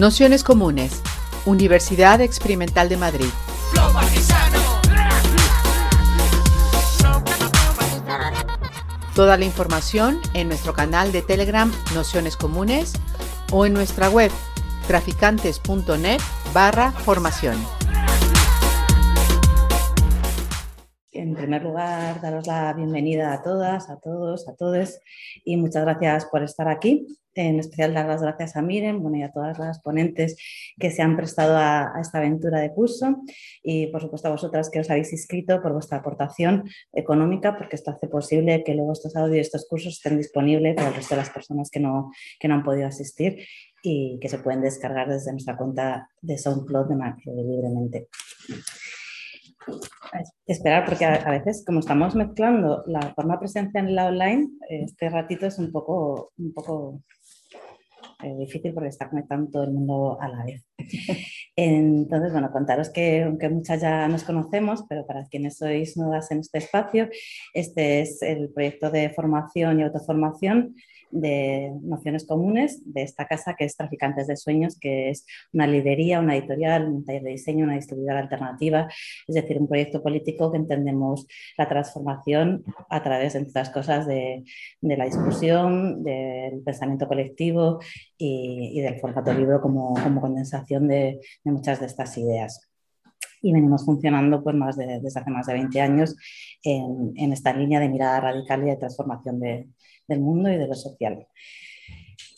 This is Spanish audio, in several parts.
Nociones Comunes, Universidad Experimental de Madrid. Toda la información en nuestro canal de Telegram Nociones Comunes o en nuestra web traficantes.net barra formación. En primer lugar, daros la bienvenida a todas, a todos, a todos y muchas gracias por estar aquí. En especial dar las gracias a Miren bueno, y a todas las ponentes que se han prestado a, esta aventura de curso. Y por supuesto a vosotras que os habéis inscrito por vuestra aportación económica porque esto hace posible que luego estos audios y estos cursos estén disponibles para el resto de las personas que no, que no han podido asistir y que se pueden descargar desde nuestra cuenta de SoundCloud de libremente. Esperar, porque a, veces, como estamos mezclando la forma presencial en la online, este ratito es un poco, un poco eh, difícil porque está conectando todo el mundo a la vez. Entonces, bueno, contaros que aunque muchas ya nos conocemos, pero para quienes sois nuevas en este espacio, este es el proyecto de formación y autoformación de nociones comunes de esta casa que es Traficantes de Sueños, que es una librería, una editorial, un taller de diseño, una distribuidora alternativa, es decir, un proyecto político que entendemos la transformación a través, entre otras cosas, de, la discusión, del pensamiento colectivo y, del formato libro como, condensación de, muchas de estas ideas. Y venimos funcionando pues, más desde hace más de 20 años en, en, esta línea de mirada radical y de transformación de, del mundo y de lo social.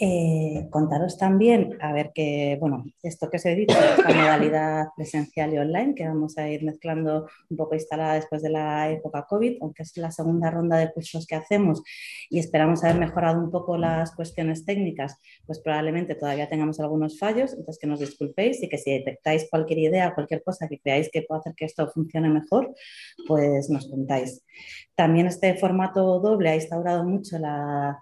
Eh, contaros también, a ver que, bueno, esto que os he dicho, esta modalidad presencial y online que vamos a ir mezclando un poco instalada después de la época COVID, aunque es la segunda ronda de cursos que hacemos y esperamos haber mejorado un poco las cuestiones técnicas, pues probablemente todavía tengamos algunos fallos, entonces que nos disculpéis y que si detectáis cualquier idea, cualquier cosa que creáis que puede hacer que esto funcione mejor, pues nos contáis. También este formato doble ha instaurado mucho la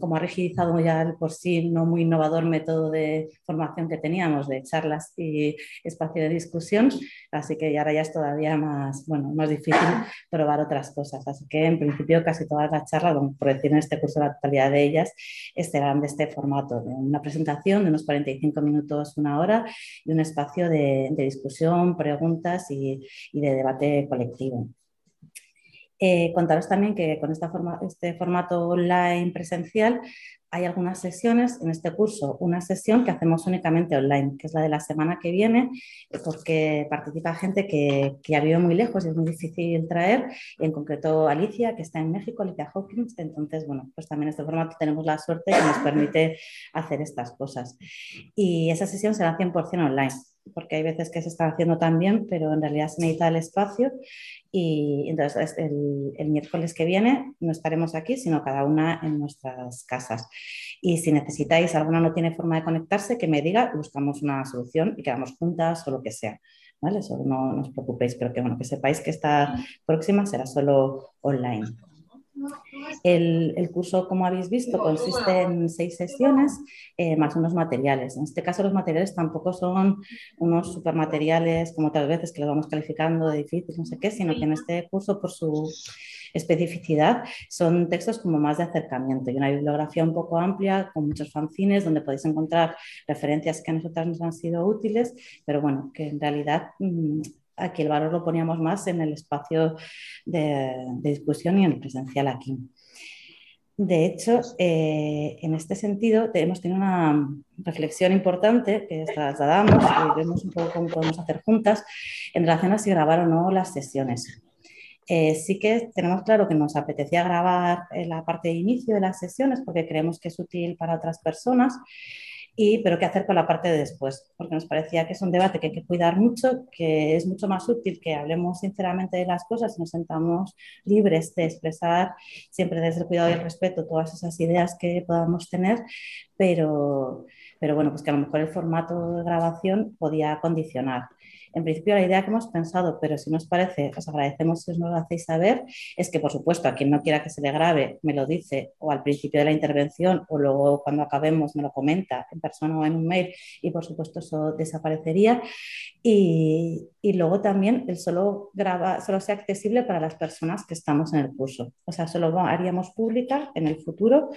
como ha rigidizado ya el por sí no muy innovador método de formación que teníamos de charlas y espacio de discusión, así que ahora ya es todavía más, bueno, más difícil probar otras cosas. Así que en principio casi todas las charlas, por decir en este curso la totalidad de ellas, estarán de este formato, de una presentación de unos 45 minutos, una hora y un espacio de, discusión, preguntas y de debate colectivo. Eh, contaros también que con este formato online presencial hay algunas sesiones en este curso, una sesión que hacemos únicamente online, que es la de la semana que viene, porque participa gente que, ha vivido muy lejos y es muy difícil traer, en concreto Alicia, que está en México, Alicia Hawkins, entonces, bueno, pues también este formato tenemos la suerte que nos permite hacer estas cosas. Y esa sesión será 100% online porque hay veces que se está haciendo también, pero en realidad se necesita el espacio y entonces el, miércoles que viene no estaremos aquí, sino cada una en nuestras casas. Y si necesitáis, alguna no tiene forma de conectarse, que me diga, buscamos una solución y quedamos juntas o lo que sea. ¿Vale? Eso no, no os preocupéis, pero que, bueno, que sepáis que esta próxima será solo online. El, curso, como habéis visto, consiste en seis sesiones eh, más unos materiales. En este caso, los materiales tampoco son unos supermateriales como otras veces que los vamos calificando de difíciles, no sé qué, sino que en este curso, por su especificidad, son textos como más de acercamiento y una bibliografía un poco amplia con muchos fanzines donde podéis encontrar referencias que a nosotras nos han sido útiles, pero bueno, que en realidad aquí el valor lo poníamos más en el espacio de, discusión y en el presencial aquí. De hecho, eh, en este sentido, hemos tenido una reflexión importante que trasladamos y vemos un poco cómo podemos hacer juntas en relación a si grabar o no las sesiones. Eh, sí que tenemos claro que nos apetecía grabar la parte de inicio de las sesiones porque creemos que es útil para otras personas, y, pero qué hacer con la parte de después, porque nos parecía que es un debate que hay que cuidar mucho, que es mucho más útil que hablemos sinceramente de las cosas y nos sentamos libres de expresar siempre desde el cuidado y el respeto todas esas ideas que podamos tener, pero, pero bueno, pues que a lo mejor el formato de grabación podía condicionar. En principio, la idea que hemos pensado, pero si nos parece, os agradecemos si nos lo hacéis saber, es que, por supuesto, a quien no quiera que se le grabe, me lo dice o al principio de la intervención o luego cuando acabemos me lo comenta en persona o en un mail y, por supuesto, eso desaparecería. Y, luego también el solo, graba, solo sea accesible para las personas que estamos en el curso. O sea, solo haríamos pública en el futuro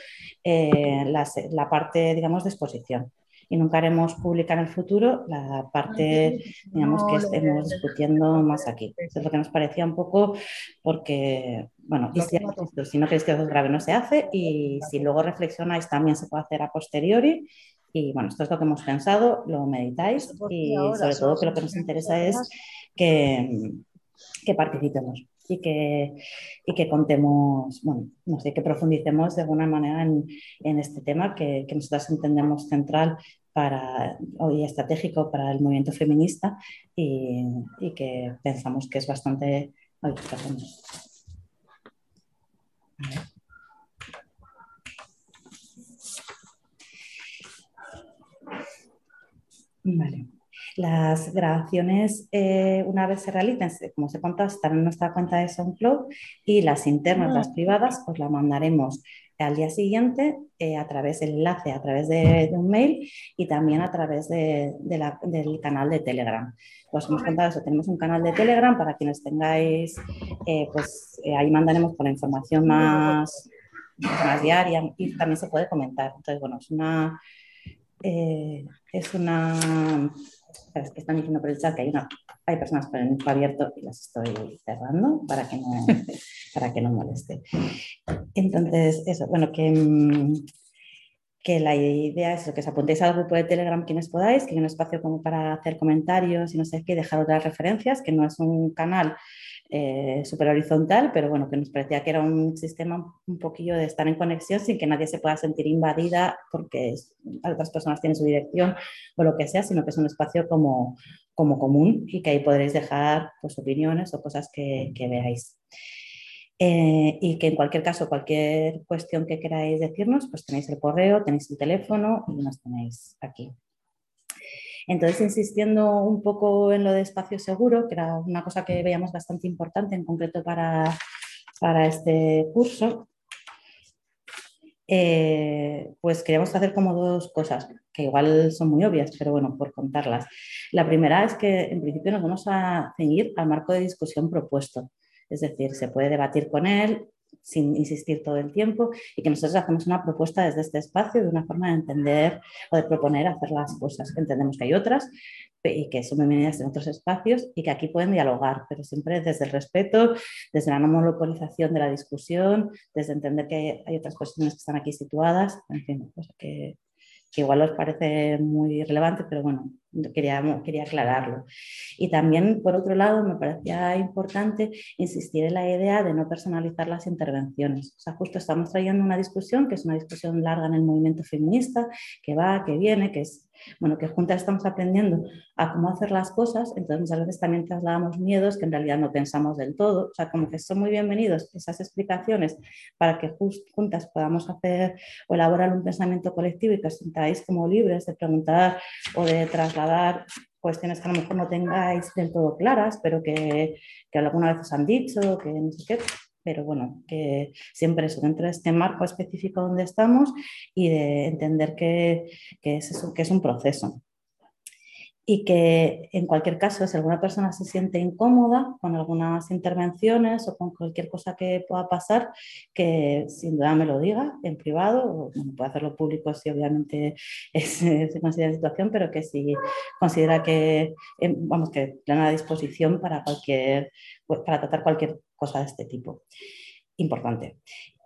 eh, la parte, digamos, de exposición y nunca haremos pública en el futuro la parte, digamos, que estemos discutiendo más aquí. Eso es lo que nos parecía un poco porque, bueno, y si, si no queréis que os grave no se hace y si luego reflexionáis también se puede hacer a posteriori. Y bueno, esto es lo que hemos pensado, lo meditáis y sobre todo que lo que nos interesa es que, que participemos y que, y que contemos, bueno, no sé, que profundicemos de alguna manera en, en este tema que, que nosotras entendemos central para, y estratégico para el movimiento feminista y, y que pensamos que es bastante... Ay, Vale. Las grabaciones, eh, una vez se realicen, como se contó, están en nuestra cuenta de SoundCloud y las internas, las privadas, os las mandaremos al día siguiente eh, a través del enlace, a través de, un mail y también a través de, del canal de Telegram. Os hemos contado eso, tenemos un canal de Telegram para quienes tengáis, eh, pues ahí mandaremos con la información más, más diaria y también se puede comentar. Entonces, bueno, es una es una... Es que están diciendo por el chat que hay, una, hay personas con el micro abierto y las estoy cerrando para que no, para que no moleste. Entonces, eso, bueno, que, mm, que la idea es que os apuntéis al grupo de Telegram quienes podáis, que hay un espacio como para hacer comentarios y no sé qué, dejar otras referencias, que no es un canal eh, súper horizontal, pero bueno, que nos parecía que era un sistema un poquillo de estar en conexión sin que nadie se pueda sentir invadida porque otras personas tienen su dirección o lo que sea, sino que es un espacio como, como común y que ahí podréis dejar pues, opiniones o cosas que, veáis. Eh, y que en cualquier caso, cualquier cuestión que queráis decirnos, pues tenéis el correo, tenéis el teléfono y nos tenéis aquí. Entonces, insistiendo un poco en lo de espacio seguro, que era una cosa que veíamos bastante importante en concreto para, para este curso, eh, pues queríamos hacer como dos cosas, que igual son muy obvias, pero bueno, por contarlas. La primera es que en principio nos vamos a ceñir al marco de discusión propuesto. Es decir, se puede debatir con él, sin insistir todo el tiempo y que nosotros hacemos una propuesta desde este espacio de una forma de entender o de proponer hacer las cosas. Entendemos que hay otras y que son bienvenidas en otros espacios y que aquí pueden dialogar, pero siempre desde el respeto, desde la no monopolización de la discusión, desde entender que hay otras cuestiones que están aquí situadas, en fin, pues que, que igual os parece muy relevante, pero bueno, quería, quería aclararlo. Y también, por otro lado, me parecía importante insistir en la idea de no personalizar las intervenciones. O sea, justo estamos trayendo una discusión, que es una discusión larga en el movimiento feminista, que va, que viene, que es bueno, que juntas estamos aprendiendo a cómo hacer las cosas, entonces muchas veces también trasladamos miedos que en realidad no pensamos del todo, o sea, como que son muy bienvenidos esas explicaciones para que juntas podamos hacer o elaborar un pensamiento colectivo y que os sintáis como libres de preguntar o de trasladar cuestiones que a lo mejor no tengáis del todo claras, pero que, que alguna vez os han dicho, que no sé qué, pero bueno, que siempre eso dentro de este marco específico donde estamos y de entender que, que, es, que es un proceso. Y que en cualquier caso, si alguna persona se siente incómoda con algunas intervenciones o con cualquier cosa que pueda pasar, que sin duda me lo diga en privado, o bueno, puede hacerlo público si obviamente se considera situación, pero que si considera que, em, vamos, que plena disposición para, cualquier, para tratar cualquier cosa de este tipo. Importante.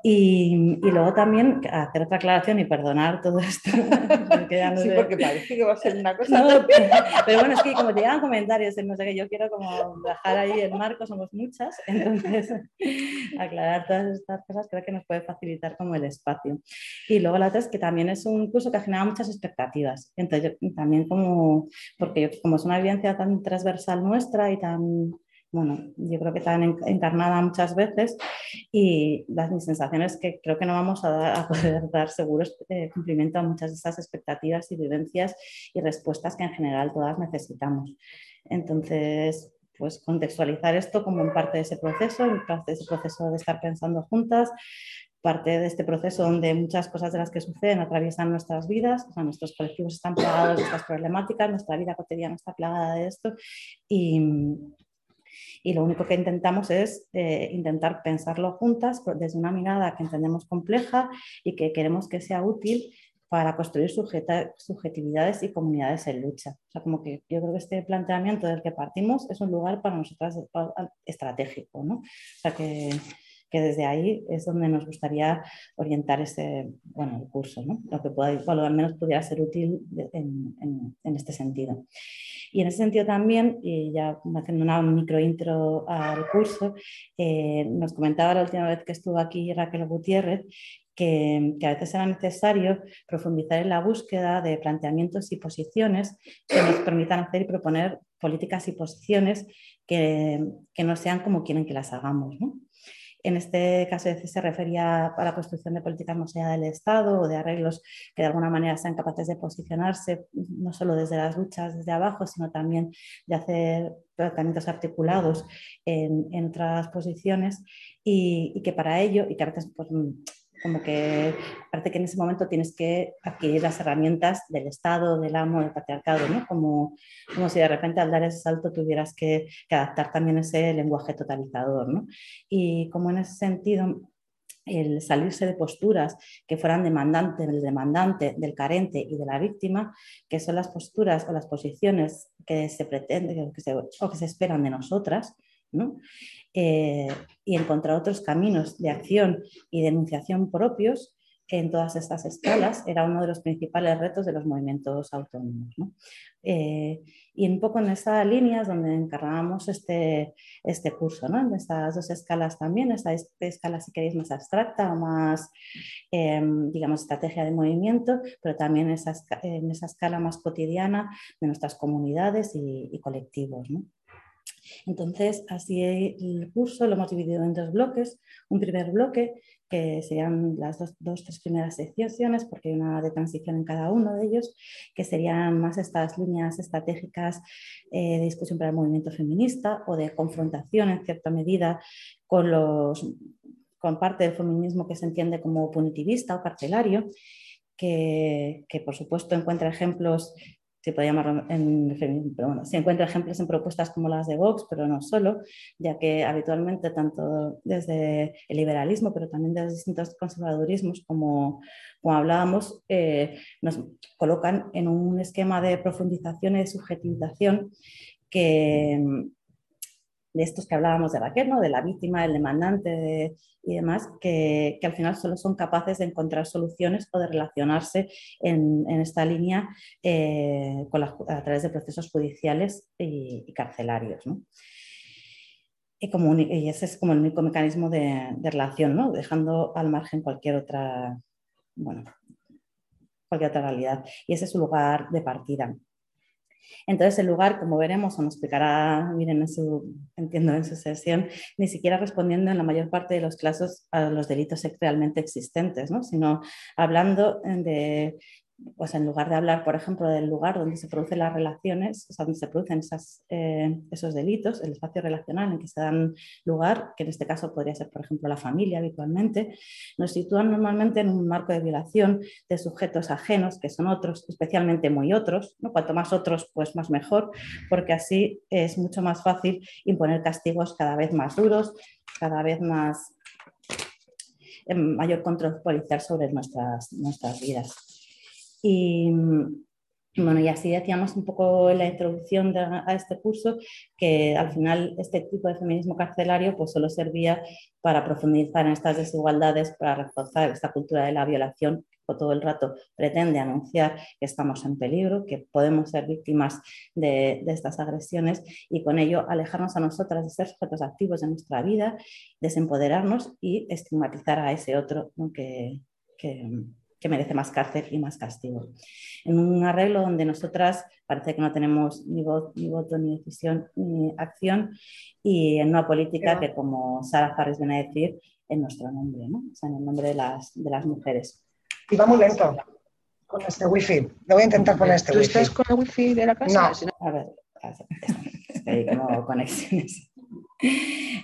Y, y, luego también hacer otra aclaración y perdonar todo esto. sí, porque parece que va a ser una cosa. pero, bueno, es que como te llegan comentarios, no sé que yo quiero como dejar ahí el marco, somos muchas, entonces aclarar todas estas cosas creo que nos puede facilitar como el espacio. Y luego la otra es que también es un curso que ha generado muchas expectativas. Entonces, también como, porque como es una evidencia tan transversal nuestra y tan bueno, yo creo que están encarnada muchas veces y las mis sensaciones que creo que no vamos a, poder dar seguros eh, cumplimiento a muchas de esas expectativas y vivencias y respuestas que en general todas necesitamos. Entonces, pues contextualizar esto como en parte de ese proceso, en parte de ese proceso de estar pensando juntas, parte de este proceso donde muchas cosas de las que suceden atraviesan nuestras vidas, o sea, nuestros colectivos están plagados de estas problemáticas, nuestra vida cotidiana está plagada de esto y, y lo único que intentamos es eh, intentar pensarlo juntas desde una mirada que entendemos compleja y que queremos que sea útil para construir subjetividades y comunidades en lucha. O sea, como que yo creo que este planteamiento del que partimos es un lugar para nosotras estratégico, ¿no? O sea, que, que desde ahí es donde nos gustaría orientar este, bueno, el curso, ¿no? lo que pueda, bueno, al menos pudiera ser útil en, en, este sentido. Y en ese sentido también, y ya haciendo una micro intro al curso, eh, nos comentaba la última vez que estuvo aquí Raquel Gutiérrez que, a veces era necesario profundizar en la búsqueda de planteamientos y posiciones que nos permitan hacer y proponer políticas y posiciones que, que no sean como quieren que las hagamos. ¿no? En este caso se refería a la construcción de políticas no sea del Estado o de arreglos que de alguna manera sean capaces de posicionarse no solo desde las luchas desde abajo, sino también de hacer tratamientos articulados en, en otras posiciones y, y, que para ello, y que a veces pues, como que parece que en ese momento tienes que adquirir las herramientas del Estado, del amo, del patriarcado, ¿no? Como, como si de repente al dar ese salto tuvieras que, que adaptar también ese lenguaje totalizador, ¿no? Y como en ese sentido el salirse de posturas que fueran demandantes del demandante, del carente y de la víctima, que son las posturas o las posiciones que se pretenden que se, o que se esperan de nosotras, Eh, y encontrar otros caminos de acción y denunciación propios en todas estas escalas era uno de los principales retos de los movimientos autónomos. Eh, y un poco en esa línea es donde encargábamos este, este curso, en estas dos escalas también, esta escala si queréis más abstracta o más, em, digamos, estrategia de movimiento, pero también esa, en esa escala más cotidiana de nuestras comunidades y, colectivos. Entonces, así el curso lo hemos dividido en dos bloques. Un primer bloque, que serían las dos, dos tres primeras secciones, porque hay una de transición en cada uno de ellos, que serían más estas líneas estratégicas eh, de discusión para el movimiento feminista o de confrontación en cierta medida con, los, con parte del feminismo que se entiende como punitivista o carcelario. Que, que, por supuesto encuentra ejemplos se puede en pero bueno, se encuentra ejemplos en propuestas como las de Vox, pero no solo, ya que habitualmente tanto desde el liberalismo, pero también desde distintos conservadurismos, como, como hablábamos, eh, nos colocan en un esquema de profundización y de subjetivización que, de estos que hablábamos de Raquel, ¿no? de la víctima, el demandante y demás, que, que, al final solo son capaces de encontrar soluciones o de relacionarse en, en esta línea eh, a través de procesos judiciales y, y carcelarios. ¿no? Y, como, y, ese es como el único mecanismo de, de, relación, ¿no? dejando al margen cualquier otra, bueno, cualquier otra realidad. Y ese es su lugar de partida. Entonces, el lugar, como veremos, o nos explicará, miren, en su, entiendo en su sesión, ni siquiera respondiendo en la mayor parte de los casos a los delitos realmente existentes, ¿no? sino hablando de pues en lugar de hablar, por ejemplo, del lugar donde se producen las relaciones, o sea, donde se producen eh, esos delitos, el espacio relacional en que se dan lugar, que en este caso podría ser, por ejemplo, la familia habitualmente, nos sitúan normalmente en un marco de violación de sujetos ajenos, que son otros, especialmente muy otros, ¿no? cuanto más otros, pues más mejor, porque así es mucho más fácil imponer castigos cada vez más duros, cada vez más mayor control policial sobre nuestras, nuestras vidas. Y, bueno, y así decíamos un poco en la introducción de, a este curso que al final este tipo de feminismo carcelario pues solo servía para profundizar en estas desigualdades, para reforzar esta cultura de la violación que todo el rato pretende anunciar que estamos en peligro, que podemos ser víctimas de, de estas agresiones. Y con ello alejarnos a nosotras de ser sujetos activos de nuestra vida, desempoderarnos y estigmatizar a ese otro que, que que merece más cárcel y más castigo. En un arreglo donde nosotras parece que no tenemos ni, voz, ni voto, ni decisión, ni acción, y en una política que, como Sara Harris viene a decir, en nuestro nombre, ¿no? o sea, en el nombre de las, de las mujeres. Y va muy lento con este wifi. Lo voy a intentar poner este ¿Tú wifi. estás con el wifi de la casa? No. A ver, hay como conexiones.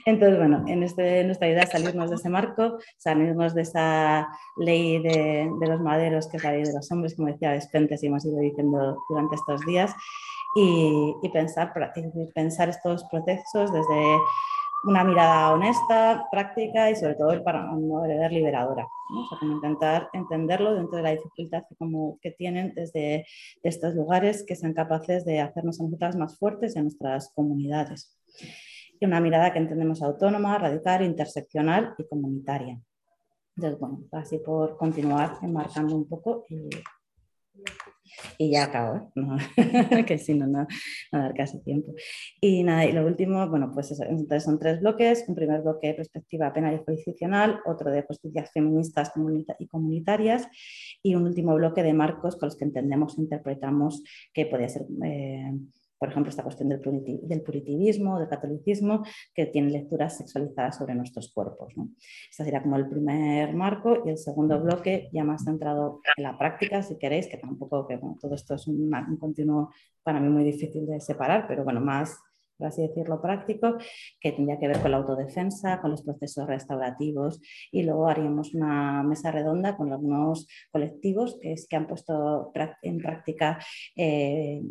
Entonces, bueno, en, este, nuestra idea es salirnos de ese marco, salirnos de esa ley de, de, los maderos, que es la ley de los hombres, como decía Despentes y hemos ido diciendo durante estos días, y, y pensar, pensar estos procesos desde una mirada honesta, práctica y sobre todo para no ver liberadora. intentar entenderlo dentro de la dificultad como que tienen desde estos lugares que sean capaces de hacernos a nosotras más fuertes y a nuestras comunidades. Y una mirada que entendemos autónoma, radical, interseccional y comunitaria. Entonces, bueno, así por continuar enmarcando un poco y y ya acabo, ¿eh? que si no, no, no dar casi tiempo. Y nada, y lo último, bueno, pues entonces son tres bloques, un primer bloque de perspectiva penal y jurisdiccional, otro de justicias feministas y comunitarias y un último bloque de marcos con los que entendemos e interpretamos que podría ser... Eh, por ejemplo, esta cuestión del, puritivismo, del catolicismo, que tiene lecturas sexualizadas sobre nuestros cuerpos. ¿no? Este sería como el primer marco y el segundo bloque ya más centrado en la práctica, si queréis, que tampoco, que todo esto es un, continuo para mí muy difícil de separar, pero bueno, más por así decirlo, práctico, que tendría que ver con la autodefensa, con los procesos restaurativos y luego haríamos una mesa redonda con algunos colectivos que, es, que han puesto en práctica eh,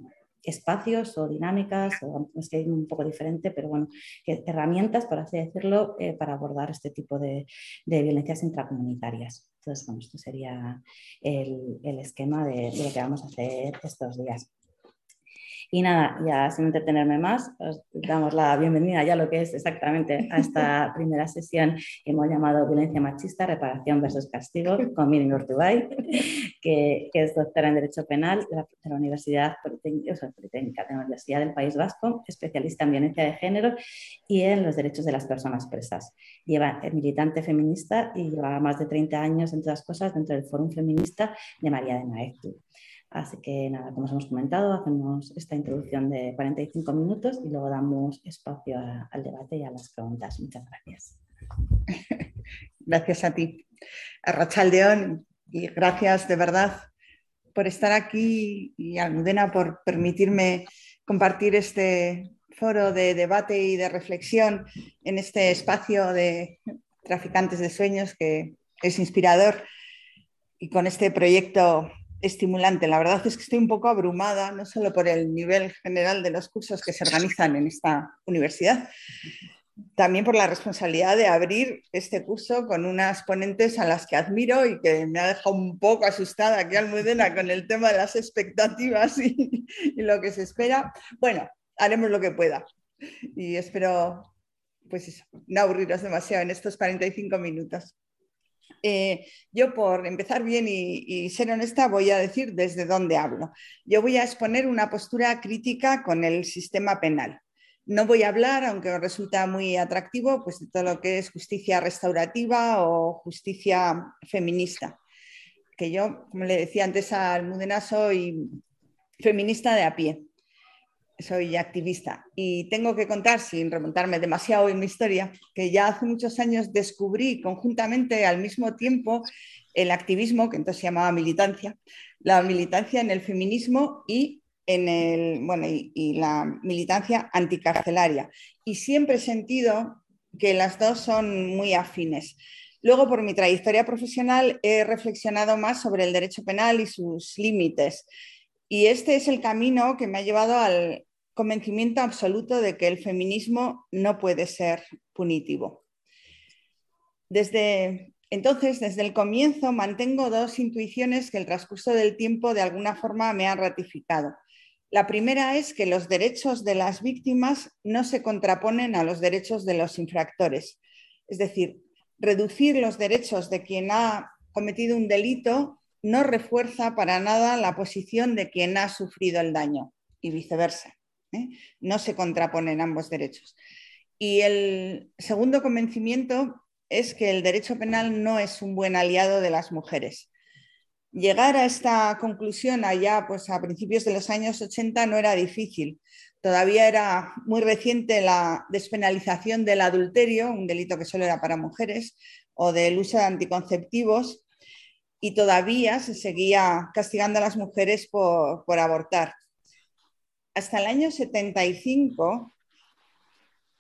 espacios o dinámicas, o es que hay un poco diferente, pero bueno, herramientas, por así decirlo, eh, para abordar este tipo de, violencias intracomunitarias. Entonces, bueno, esto sería el, esquema de, lo que vamos a hacer estos días. Y nada, ya sin entretenerme más, os damos la bienvenida ya a lo que es exactamente a esta primera sesión que hemos llamado Violencia Machista, Reparación versus Castigo, con Miriam Urtubay, que, que, es doctora en Derecho Penal de la, Universidad Politécnica, de la Universidad del País Vasco, especialista en violencia de género y en los derechos de las personas presas. Lleva es militante feminista y lleva más de 30 años, entre otras cosas, dentro del Fórum Feminista de María de Maeztu. Así que nada, como os hemos comentado, hacemos esta introducción de 45 minutos y luego damos espacio al debate y a las preguntas. Muchas gracias. Gracias a ti, a Rachel León, y gracias de verdad por estar aquí y Almudena por permitirme compartir este foro de debate y de reflexión en este espacio de traficantes de sueños que es inspirador y con este proyecto estimulante. La verdad es que estoy un poco abrumada, no solo por el nivel general de los cursos que se organizan en esta universidad, también por la responsabilidad de abrir este curso con unas ponentes a las que admiro y que me ha dejado un poco asustada aquí Almudena con el tema de las expectativas y, lo que se espera. Bueno, haremos lo que pueda y espero pues no aburriros demasiado en estos 45 minutos. Eh, yo, por empezar bien y, ser honesta, voy a decir desde dónde hablo. Yo voy a exponer una postura crítica con el sistema penal. No voy a hablar, aunque resulta muy atractivo, pues de todo lo que es justicia restaurativa o justicia feminista. Que yo, como le decía antes a Almudena, soy feminista de a pie soy activista y tengo que contar, sin remontarme demasiado en mi historia, que ya hace muchos años descubrí conjuntamente al mismo tiempo el activismo, que entonces se llamaba militancia, la militancia en el feminismo y en el, bueno, y, la militancia anticarcelaria. Y siempre he sentido que las dos son muy afines. Luego, por mi trayectoria profesional, he reflexionado más sobre el derecho penal y sus límites. Y este es el camino que me ha llevado al, convencimiento absoluto de que el feminismo no puede ser punitivo. Desde entonces, desde el comienzo, mantengo dos intuiciones que el transcurso del tiempo de alguna forma me han ratificado. La primera es que los derechos de las víctimas no se contraponen a los derechos de los infractores. Es decir, reducir los derechos de quien ha cometido un delito no refuerza para nada la posición de quien ha sufrido el daño y viceversa. ¿eh? No se contraponen ambos derechos. Y el segundo convencimiento es que el derecho penal no es un buen aliado de las mujeres. Llegar a esta conclusión allá pues, a principios de los años 80 no era difícil. Todavía era muy reciente la despenalización del adulterio, un delito que solo era para mujeres, o del uso de anticonceptivos, y todavía se seguía castigando a las mujeres por abortar hasta el año 75,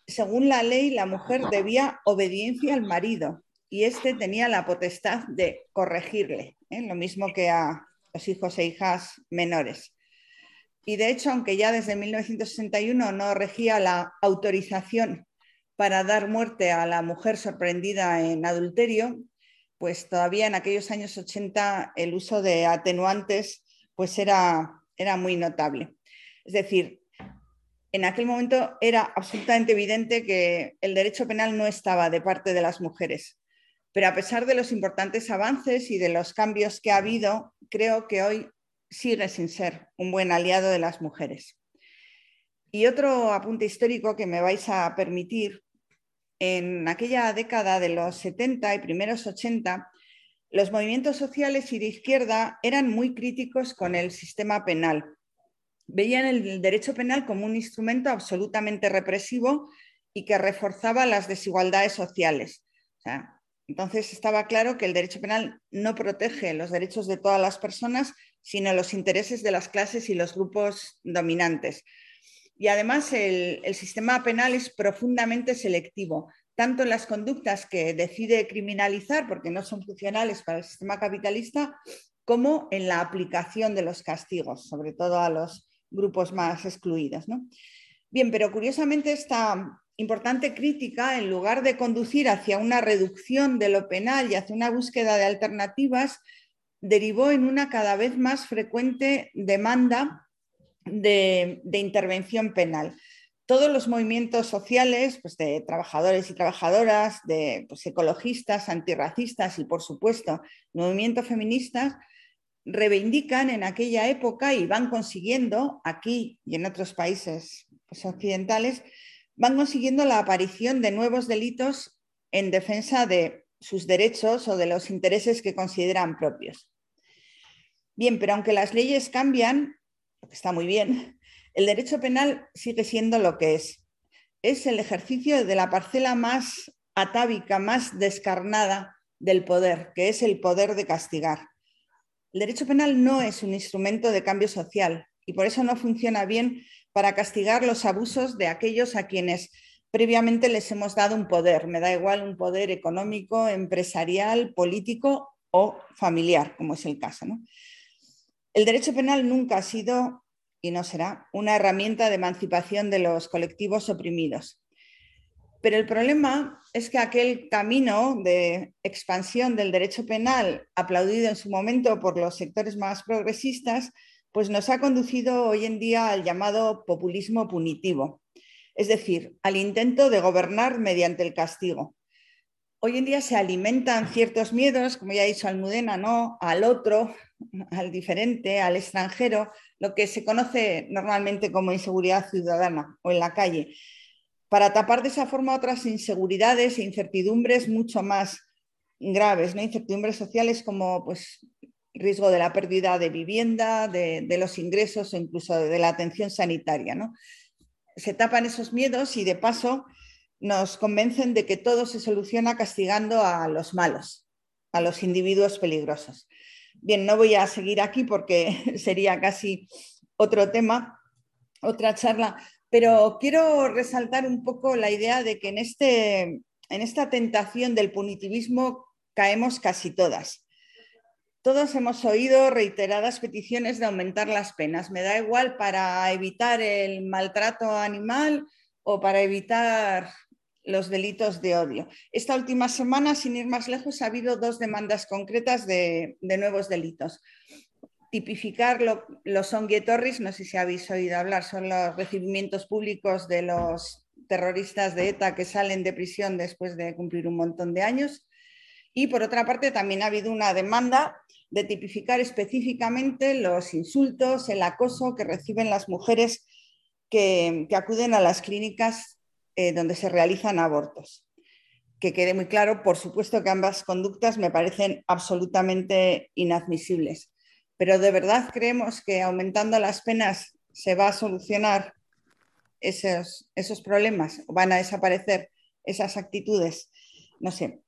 según la ley, la mujer debía obediencia al marido y éste tenía la potestad de corregirle, ¿eh? lo mismo que a los hijos e hijas menores. Y de hecho, aunque ya desde 1961 no regía la autorización para dar muerte a la mujer sorprendida en adulterio, pues todavía en aquellos años 80 el uso de atenuantes pues era, era muy notable. Es decir, en aquel momento era absolutamente evidente que el derecho penal no estaba de parte de las mujeres. Pero a pesar de los importantes avances y de los cambios que ha habido, creo que hoy sigue sin ser un buen aliado de las mujeres. Y otro apunte histórico que me vais a permitir, en aquella década de los 70 y primeros 80, los movimientos sociales y de izquierda eran muy críticos con el sistema penal. Veían el derecho penal como un instrumento absolutamente represivo y que reforzaba las desigualdades sociales. Entonces estaba claro que el derecho penal no protege los derechos de todas las personas, sino los intereses de las clases y los grupos dominantes. Y además el, sistema penal es profundamente selectivo, tanto en las conductas que decide criminalizar, porque no son funcionales para el sistema capitalista, como en la aplicación de los castigos, sobre todo a los grupos más excluidos. Bien, pero curiosamente esta importante crítica, en lugar de conducir hacia una reducción de lo penal y hacia una búsqueda de alternativas, derivó en una cada vez más frecuente demanda de, intervención penal. Todos los movimientos sociales, pues de trabajadores y trabajadoras, de pues, ecologistas, antirracistas y, por supuesto, movimientos feministas, reivindican en aquella época y van consiguiendo, aquí y en otros países pues, occidentales, van consiguiendo la aparición de nuevos delitos en defensa de sus derechos o de los intereses que consideran propios. Bien, pero aunque las leyes cambian, está muy bien, el derecho penal sigue siendo lo que es. Es el ejercicio de la parcela más atávica, más descarnada del poder, que es el poder de castigar. El derecho penal no es un instrumento de cambio social y por eso no funciona bien para castigar los abusos de aquellos a quienes previamente les hemos dado un poder. Me da igual un poder económico, empresarial, político o familiar, como es el caso. El derecho penal nunca ha sido y no será una herramienta de emancipación de los colectivos oprimidos. Pero el problema es que aquel camino de expansión del derecho penal, aplaudido en su momento por los sectores más progresistas, pues nos ha conducido hoy en día al llamado populismo punitivo, es decir, al intento de gobernar mediante el castigo hoy en día se alimentan ciertos miedos, como ya ha dicho Almudena, ¿no? al otro, al diferente, al extranjero, lo que se conoce normalmente como inseguridad ciudadana o en la calle, para tapar de esa forma otras inseguridades e incertidumbres mucho más graves, ¿no? incertidumbres sociales como pues, riesgo de la pérdida de vivienda, de, los ingresos o incluso de la atención sanitaria. ¿no? Se tapan esos miedos y de paso nos convencen de que todo se soluciona castigando a los malos, a los individuos peligrosos. Bien, no voy a seguir aquí porque sería casi otro tema, otra charla, pero quiero resaltar un poco la idea de que en, este, en esta tentación del punitivismo caemos casi todas. Todos hemos oído reiteradas peticiones de aumentar las penas. Me da igual para evitar el maltrato animal o para evitar los delitos de odio. Esta última semana, sin ir más lejos, ha habido dos demandas concretas de, nuevos delitos. Tipificar los songuetorris, no sé si habéis oído hablar, son los recibimientos públicos de los terroristas de ETA que salen de prisión después de cumplir un montón de años. Y por otra parte, también ha habido una demanda de tipificar específicamente los insultos, el acoso que reciben las mujeres que, acuden a las clínicas eh, donde se realizan abortos. Que quede muy claro, por supuesto que ambas conductas me parecen absolutamente inadmisibles, pero de verdad creemos que aumentando las penas se va a solucionar esos, esos problemas, van a desaparecer esas actitudes. No sé,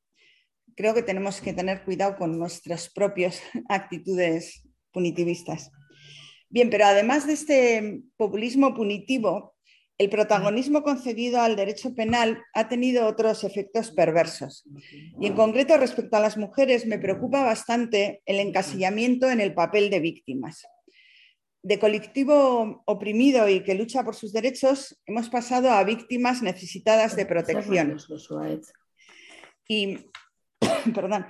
creo que tenemos que tener cuidado con nuestras propias actitudes punitivistas. Bien, pero además de este populismo punitivo, el protagonismo concedido al derecho penal ha tenido otros efectos perversos. Y en concreto respecto a las mujeres me preocupa bastante el encasillamiento en el papel de víctimas. de colectivo oprimido y que lucha por sus derechos, hemos pasado a víctimas necesitadas de protección. Y, perdón,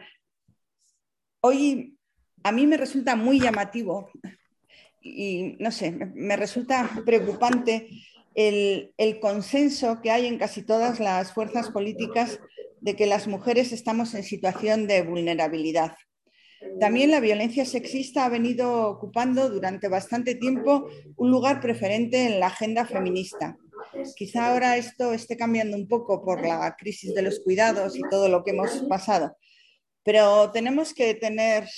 hoy a mí me resulta muy llamativo y, no sé, me resulta preocupante el, el, consenso que hay en casi todas las fuerzas políticas de que las mujeres estamos en situación de vulnerabilidad. También la violencia sexista ha venido ocupando durante bastante tiempo un lugar preferente en la agenda feminista. Quizá ahora esto esté cambiando un poco por la crisis de los cuidados y todo lo que hemos pasado, pero tenemos que tener,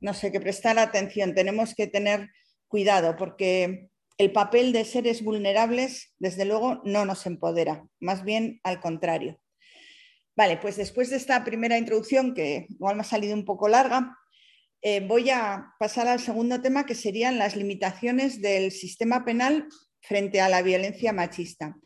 no sé, que prestar atención, tenemos que tener cuidado porque el papel de seres vulnerables, desde luego, no nos empodera, más bien al contrario. Vale, pues después de esta primera introducción, que igual me ha salido un poco larga, eh, voy a pasar al segundo tema, que serían las limitaciones del sistema penal frente a la violencia machista.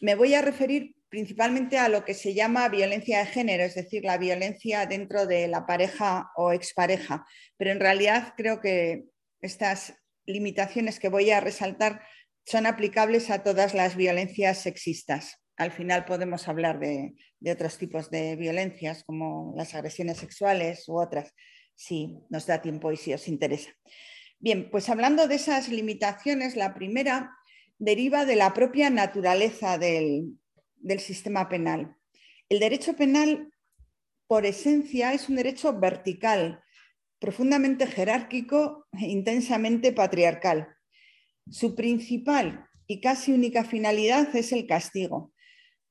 Me voy a referir principalmente a lo que se llama violencia de género, es decir, la violencia dentro de la pareja o expareja. Pero en realidad creo que estas limitaciones que voy a resaltar son aplicables a todas las violencias sexistas. Al final podemos hablar de, otros tipos de violencias como las agresiones sexuales u otras si nos da tiempo y si os interesa. Bien, pues hablando de esas limitaciones, la primera deriva de la propia naturaleza del, sistema penal. El derecho penal, por esencia, es un derecho vertical, profundamente jerárquico e intensamente patriarcal. Su principal y casi única finalidad es el castigo.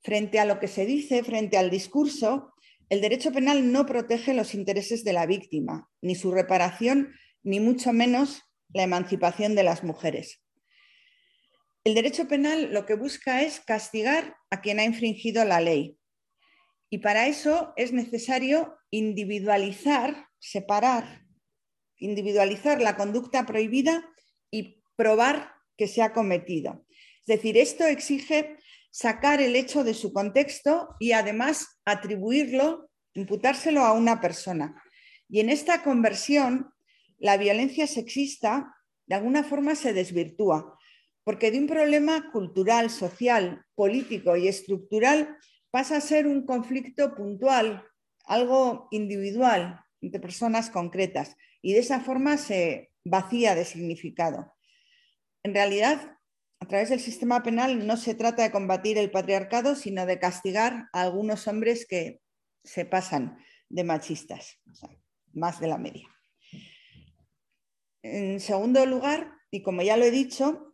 Frente a lo que se dice, frente al discurso, el derecho penal no protege los intereses de la víctima, ni su reparación, ni mucho menos la emancipación de las mujeres. El derecho penal lo que busca es castigar a quien ha infringido la ley. Y para eso es necesario individualizar, separar, individualizar la conducta prohibida y probar que se ha cometido. Es decir, esto exige sacar el hecho de su contexto y además atribuirlo, imputárselo a una persona. Y en esta conversión, la violencia sexista de alguna forma se desvirtúa, porque de un problema cultural, social, político y estructural pasa a ser un conflicto puntual, algo individual entre personas concretas, y de esa forma se vacía de significado. En realidad, a través del sistema penal no se trata de combatir el patriarcado, sino de castigar a algunos hombres que se pasan de machistas, más de la media. En segundo lugar, y como ya lo he dicho,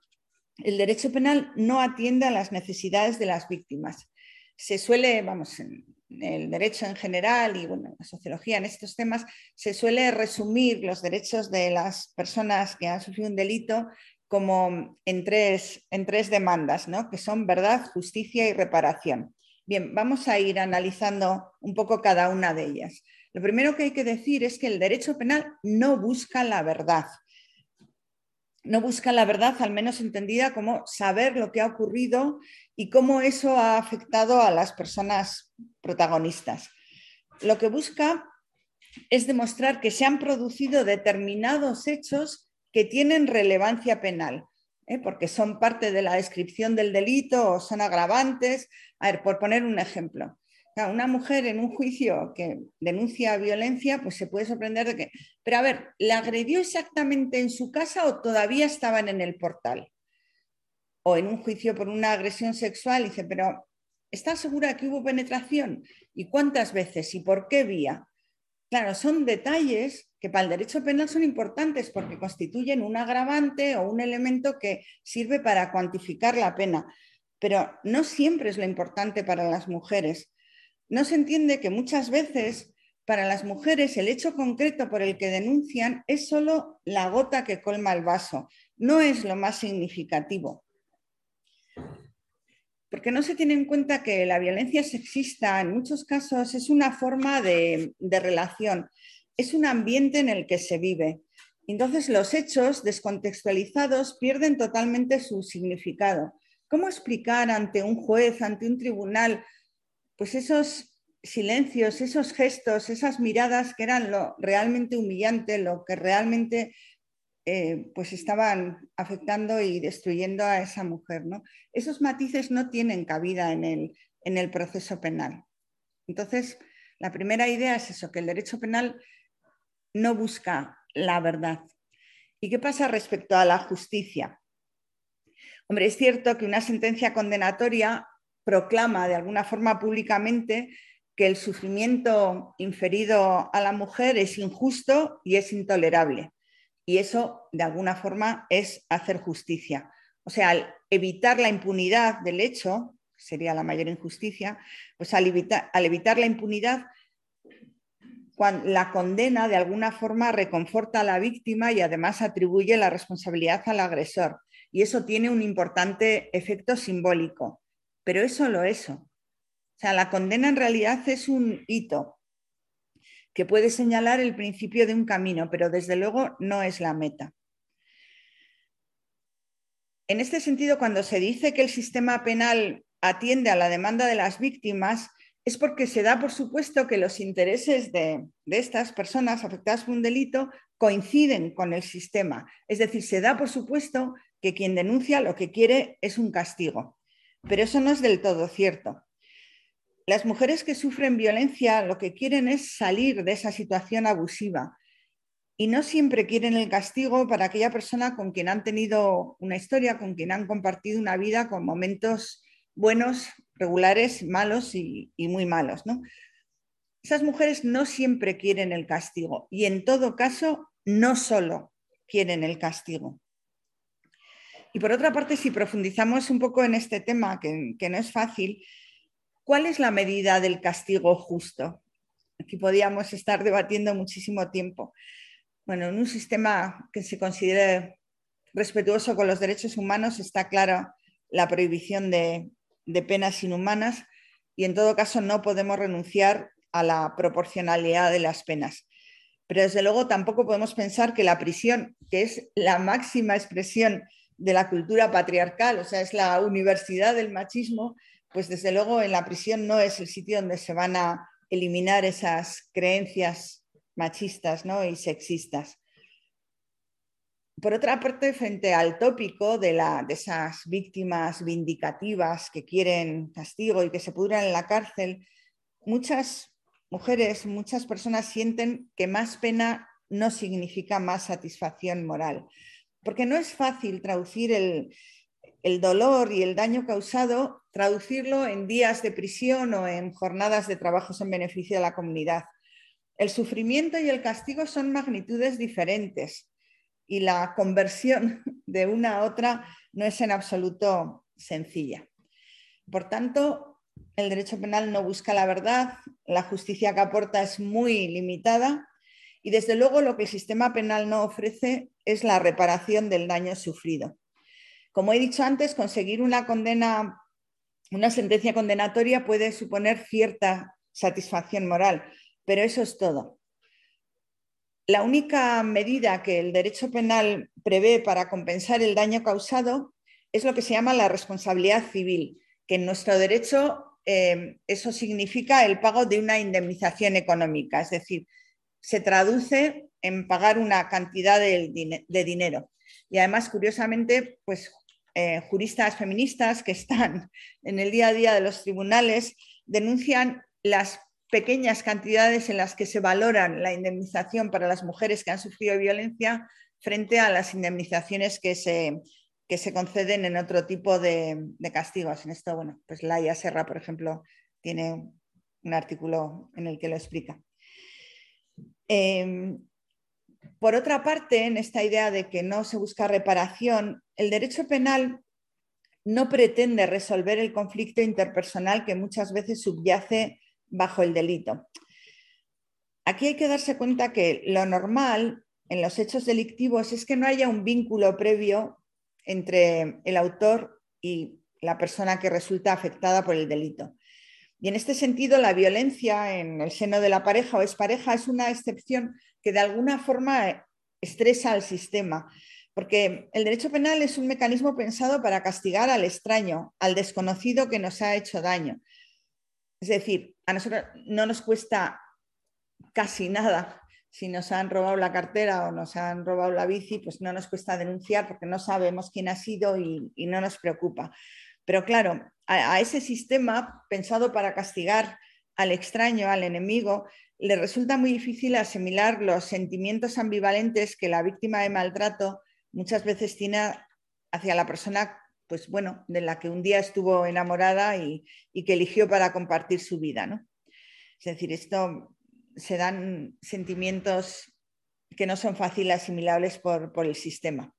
el derecho penal no atiende a las necesidades de las víctimas. Se suele, vamos, en el derecho en general y bueno, la sociología en estos temas, se suele resumir los derechos de las personas que han sufrido un delito como en tres, en tres demandas, ¿no? que son verdad, justicia y reparación. Bien, vamos a ir analizando un poco cada una de ellas. Lo primero que hay que decir es que el derecho penal no busca la verdad. No busca la verdad, al menos entendida como saber lo que ha ocurrido y cómo eso ha afectado a las personas protagonistas. Lo que busca es demostrar que se han producido determinados hechos que tienen relevancia penal, ¿eh? porque son parte de la descripción del delito o son agravantes. A ver, por poner un ejemplo. Una mujer en un juicio que denuncia violencia, pues se puede sorprender de que, pero a ver, ¿la agredió exactamente en su casa o todavía estaban en el portal? O en un juicio por una agresión sexual, dice, pero ¿está segura que hubo penetración? ¿Y cuántas veces? ¿Y por qué vía? Claro, son detalles que para el derecho penal son importantes porque constituyen un agravante o un elemento que sirve para cuantificar la pena, pero no siempre es lo importante para las mujeres. No se entiende que muchas veces para las mujeres el hecho concreto por el que denuncian es solo la gota que colma el vaso, no es lo más significativo porque no se tiene en cuenta que la violencia sexista en muchos casos es una forma de, relación, es un ambiente en el que se vive. Entonces los hechos descontextualizados pierden totalmente su significado. ¿Cómo explicar ante un juez, ante un tribunal, pues esos silencios, esos gestos, esas miradas que eran lo realmente humillante, lo que realmente eh, pues estaban afectando y destruyendo a esa mujer. ¿no? Esos matices no tienen cabida en el, en el proceso penal. Entonces, la primera idea es eso, que el derecho penal no busca la verdad. ¿Y qué pasa respecto a la justicia? Hombre, es cierto que una sentencia condenatoria proclama de alguna forma públicamente que el sufrimiento inferido a la mujer es injusto y es intolerable. Y eso, de alguna forma, es hacer justicia. O sea, al evitar la impunidad del hecho, sería la mayor injusticia, pues al evitar, al evitar la impunidad, la condena de alguna forma reconforta a la víctima y además atribuye la responsabilidad al agresor. Y eso tiene un importante efecto simbólico. Pero es solo eso. O sea, la condena en realidad es un hito que puede señalar el principio de un camino, pero desde luego no es la meta. En este sentido, cuando se dice que el sistema penal atiende a la demanda de las víctimas, es porque se da por supuesto que los intereses de, estas personas afectadas por un delito coinciden con el sistema. Es decir, se da por supuesto que quien denuncia lo que quiere es un castigo. Pero eso no es del todo cierto. Las mujeres que sufren violencia lo que quieren es salir de esa situación abusiva y no siempre quieren el castigo para aquella persona con quien han tenido una historia, con quien han compartido una vida con momentos buenos, regulares, malos y, muy malos. ¿no? Esas mujeres no siempre quieren el castigo y en todo caso no solo quieren el castigo. Y por otra parte, si profundizamos un poco en este tema, que, no es fácil, ¿cuál es la medida del castigo justo? Aquí podríamos estar debatiendo muchísimo tiempo. Bueno, en un sistema que se considere respetuoso con los derechos humanos está clara la prohibición de, de penas inhumanas y en todo caso no podemos renunciar a la proporcionalidad de las penas. Pero desde luego tampoco podemos pensar que la prisión, que es la máxima expresión de la cultura patriarcal, o sea, es la universidad del machismo, pues desde luego en la prisión no es el sitio donde se van a eliminar esas creencias machistas ¿no? y sexistas. Por otra parte, frente al tópico de, la, de esas víctimas vindicativas que quieren castigo y que se pudran en la cárcel, muchas mujeres, muchas personas sienten que más pena no significa más satisfacción moral, porque no es fácil traducir el, dolor y el daño causado, traducirlo en días de prisión o en jornadas de trabajos en beneficio de la comunidad. El sufrimiento y el castigo son magnitudes diferentes y la conversión de una a otra no es en absoluto sencilla. Por tanto, el derecho penal no busca la verdad, la justicia que aporta es muy limitada y desde luego lo que el sistema penal no ofrece es la reparación del daño sufrido. Como he dicho antes, conseguir una condena, una sentencia condenatoria puede suponer cierta satisfacción moral, pero eso es todo. La única medida que el derecho penal prevé para compensar el daño causado es lo que se llama la responsabilidad civil, que en nuestro derecho eh, eso significa el pago de una indemnización económica, es decir, se traduce en pagar una cantidad de, dinero. Y además, curiosamente, pues eh, juristas feministas que están en el día a día de los tribunales denuncian las pequeñas cantidades en las que se valoran la indemnización para las mujeres que han sufrido violencia frente a las indemnizaciones que se, que se conceden en otro tipo de, castigos. En esto, bueno, pues Laia Serra, por ejemplo, tiene un artículo en el que lo explica. Em, por otra parte, en esta idea de que no se busca reparación, el derecho penal no pretende resolver el conflicto interpersonal que muchas veces subyace bajo el delito. Aquí hay que darse cuenta que lo normal en los hechos delictivos es que no haya un vínculo previo entre el autor y la persona que resulta afectada por el delito. Y en este sentido, la violencia en el seno de la pareja o expareja es una excepción que de alguna forma estresa al sistema, porque el derecho penal es un mecanismo pensado para castigar al extraño, al desconocido que nos ha hecho daño. Es decir, a nosotros no nos cuesta casi nada si nos han robado la cartera o nos han robado la bici, pues no nos cuesta denunciar porque no sabemos quién ha sido y, no nos preocupa. Pero claro, a, ese sistema pensado para castigar al extraño, al enemigo, le resulta muy difícil asimilar los sentimientos ambivalentes que la víctima de maltrato muchas veces tiene hacia la persona, pues bueno, de la que un día estuvo enamorada y, que eligió para compartir su vida, ¿no? Es decir, esto se dan sentimientos que no son fáciles asimilables por, por el sistema.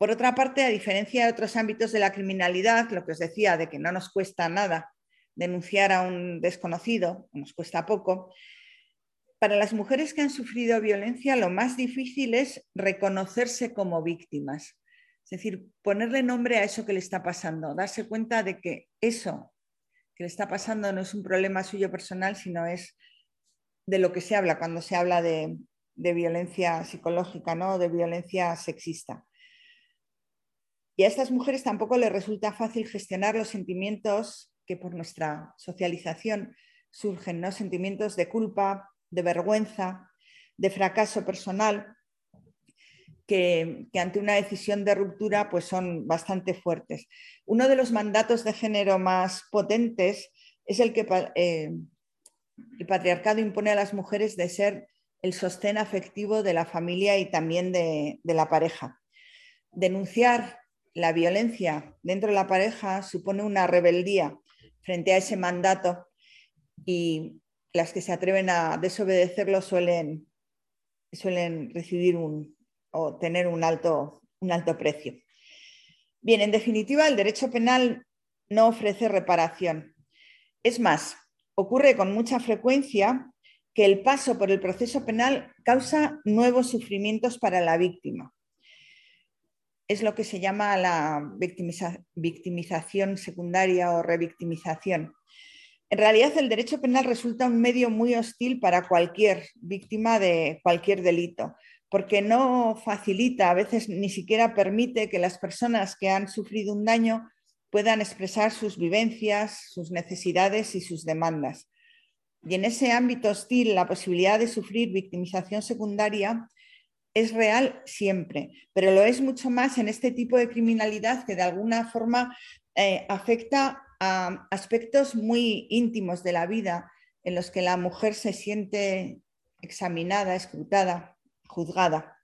Por otra parte, a diferencia de otros ámbitos de la criminalidad, lo que os decía de que no nos cuesta nada denunciar a un desconocido, nos cuesta poco, para las mujeres que han sufrido violencia lo más difícil es reconocerse como víctimas. Es decir, ponerle nombre a eso que le está pasando, darse cuenta de que eso que le está pasando no es un problema suyo personal, sino es de lo que se habla cuando se habla de, violencia psicológica, ¿no? de violencia sexista. Y a estas mujeres tampoco les resulta fácil gestionar los sentimientos que por nuestra socialización surgen, ¿no? sentimientos de culpa, de vergüenza, de fracaso personal, que, ante una decisión de ruptura pues son bastante fuertes. Uno de los mandatos de género más potentes es el que eh, el patriarcado impone a las mujeres de ser el sostén afectivo de la familia y también de, de la pareja. Denunciar la violencia dentro de la pareja supone una rebeldía frente a ese mandato y las que se atreven a desobedecerlo suelen, suelen recibir un, o tener un alto, un alto precio. Bien, en definitiva, el derecho penal no ofrece reparación. Es más, ocurre con mucha frecuencia que el paso por el proceso penal causa nuevos sufrimientos para la víctima. Es lo que se llama la victimización secundaria o revictimización. En realidad, el derecho penal resulta un medio muy hostil para cualquier víctima de cualquier delito, porque no facilita, a veces ni siquiera permite que las personas que han sufrido un daño puedan expresar sus vivencias, sus necesidades y sus demandas. Y en ese ámbito hostil, la posibilidad de sufrir victimización secundaria es real siempre, pero lo es mucho más en este tipo de criminalidad que de alguna forma eh, afecta a aspectos muy íntimos de la vida en los que la mujer se siente examinada, escrutada, juzgada.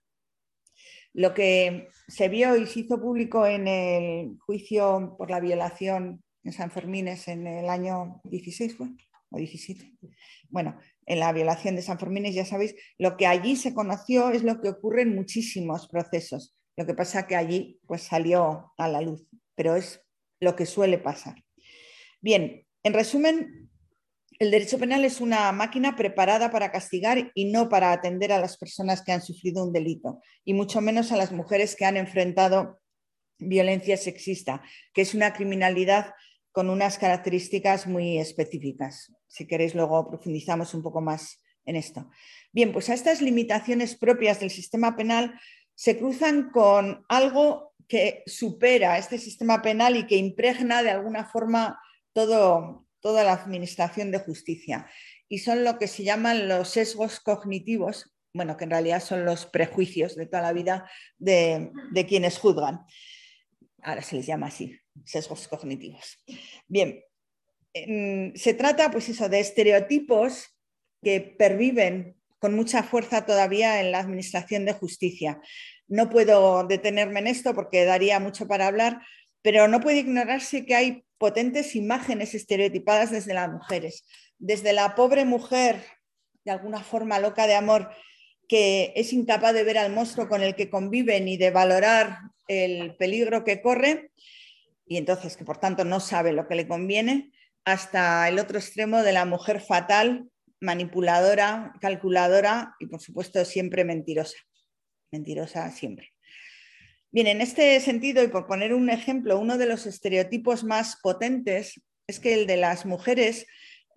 Lo que se vio y se hizo público en el juicio por la violación en San Fermines en el año 16 fue, o 17. Bueno, en la violación de San Fermines, ya sabéis, lo que allí se conoció es lo que ocurre en muchísimos procesos. Lo que pasa que allí pues salió a la luz, pero es lo que suele pasar. Bien, en resumen, el derecho penal es una máquina preparada para castigar y no para atender a las personas que han sufrido un delito, y mucho menos a las mujeres que han enfrentado violencia sexista, que es una criminalidad con unas características muy específicas. Si queréis, luego profundizamos un poco más en esto. Bien, pues a estas limitaciones propias del sistema penal se cruzan con algo que supera este sistema penal y que impregna de alguna forma toda la administración de justicia. Y son lo que se llaman los sesgos cognitivos, bueno, que en realidad son los prejuicios de toda la vida de, quienes juzgan. Ahora se les llama así, sesgos cognitivos. Bien, se trata pues eso, de estereotipos que perviven con mucha fuerza todavía en la administración de justicia. No puedo detenerme en esto porque daría mucho para hablar, pero no puede ignorarse que hay potentes imágenes estereotipadas desde las mujeres, desde la pobre mujer, de alguna forma loca de amor, que es incapaz de ver al monstruo con el que convive ni de valorar el peligro que corre, y entonces que por tanto no sabe lo que le conviene, hasta el otro extremo de la mujer fatal, manipuladora, calculadora y por supuesto siempre mentirosa. Mentirosa siempre. Bien, en este sentido, y por poner un ejemplo, uno de los estereotipos más potentes es que el de las mujeres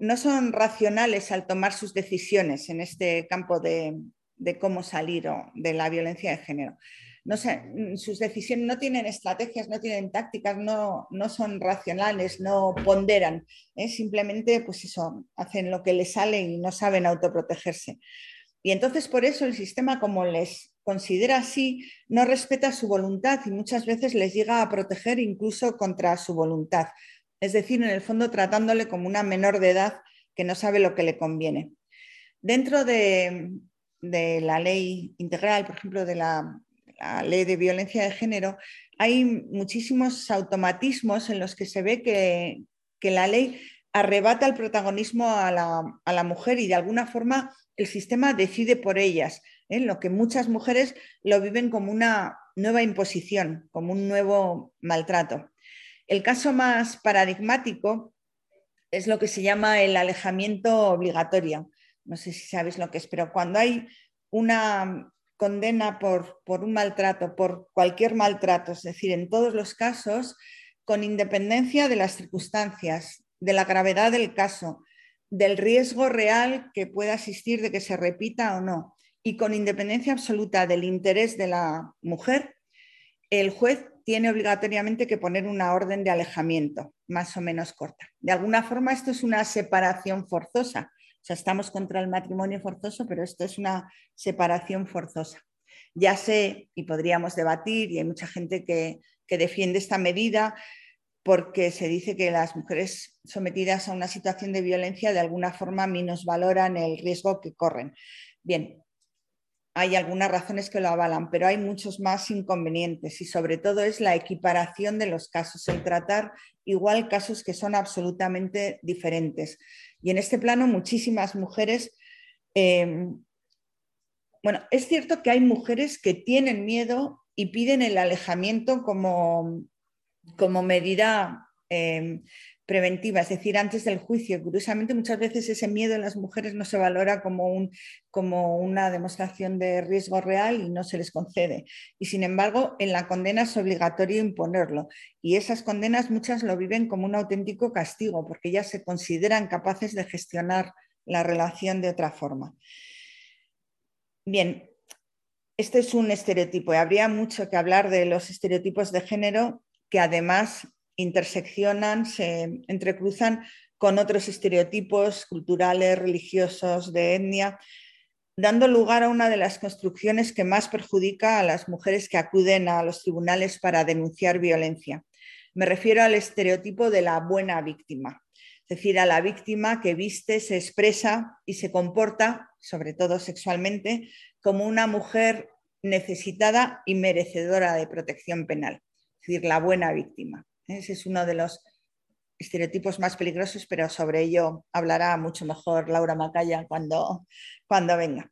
no son racionales al tomar sus decisiones en este campo de, cómo salir de la violencia de género. No sus decisiones no tienen estrategias, no tienen tácticas, no, son racionales, no ponderan. ¿eh? Simplemente, pues eso, hacen lo que les sale y no saben autoprotegerse. Y entonces por eso el sistema, como les considera así, no respeta su voluntad y muchas veces les llega a proteger incluso contra su voluntad. Es decir, en el fondo tratándole como una menor de edad que no sabe lo que le conviene. Dentro de, la ley integral, por ejemplo, de la, ley de violencia de género, hay muchísimos automatismos en los que se ve que, la ley arrebata el protagonismo a la, mujer y de alguna forma el sistema decide por ellas, ¿eh? lo que muchas mujeres lo viven como una nueva imposición, como un nuevo maltrato. El caso más paradigmático es lo que se llama el alejamiento obligatorio. No sé si sabéis lo que es, pero cuando hay una condena por, por, un maltrato, por cualquier maltrato, es decir, en todos los casos, con independencia de las circunstancias, de la gravedad del caso, del riesgo real que pueda existir de que se repita o no, y con independencia absoluta del interés de la mujer, el juez tiene obligatoriamente que poner una orden de alejamiento más o menos corta. De alguna forma esto es una separación forzosa. O estamos contra el matrimonio forzoso, pero esto es una separación forzosa. Ya sé, y podríamos debatir, y hay mucha gente que, que defiende esta medida, porque se dice que las mujeres sometidas a una situación de violencia de alguna forma valoran el riesgo que corren. Bien, hay algunas razones que lo avalan, pero hay muchos más inconvenientes y sobre todo es la equiparación de los casos, el tratar igual casos que son absolutamente diferentes. Y en este plano muchísimas mujeres, eh, bueno, es cierto que hay mujeres que tienen miedo y piden el alejamiento como, como medida eh, preventiva, es decir, antes del juicio. Curiosamente, muchas veces ese miedo en las mujeres no se valora como, un, como una demostración de riesgo real y no se les concede. Y sin embargo, en la condena es obligatorio imponerlo. Y esas condenas muchas lo viven como un auténtico castigo, porque ellas se consideran capaces de gestionar la relación de otra forma. Bien, este es un estereotipo y habría mucho que hablar de los estereotipos de género que además interseccionan, se entrecruzan con otros estereotipos culturales, religiosos, de etnia, dando lugar a una de las construcciones que más perjudica a las mujeres que acuden a los tribunales para denunciar violencia. Me refiero al estereotipo de la buena víctima, es decir, a la víctima que viste, se expresa y se comporta, sobre todo sexualmente, como una mujer necesitada y merecedora de protección penal, es decir, la buena víctima. Ese es uno de los estereotipos más peligrosos, pero sobre ello hablará mucho mejor Laura Macaya cuando, cuando venga.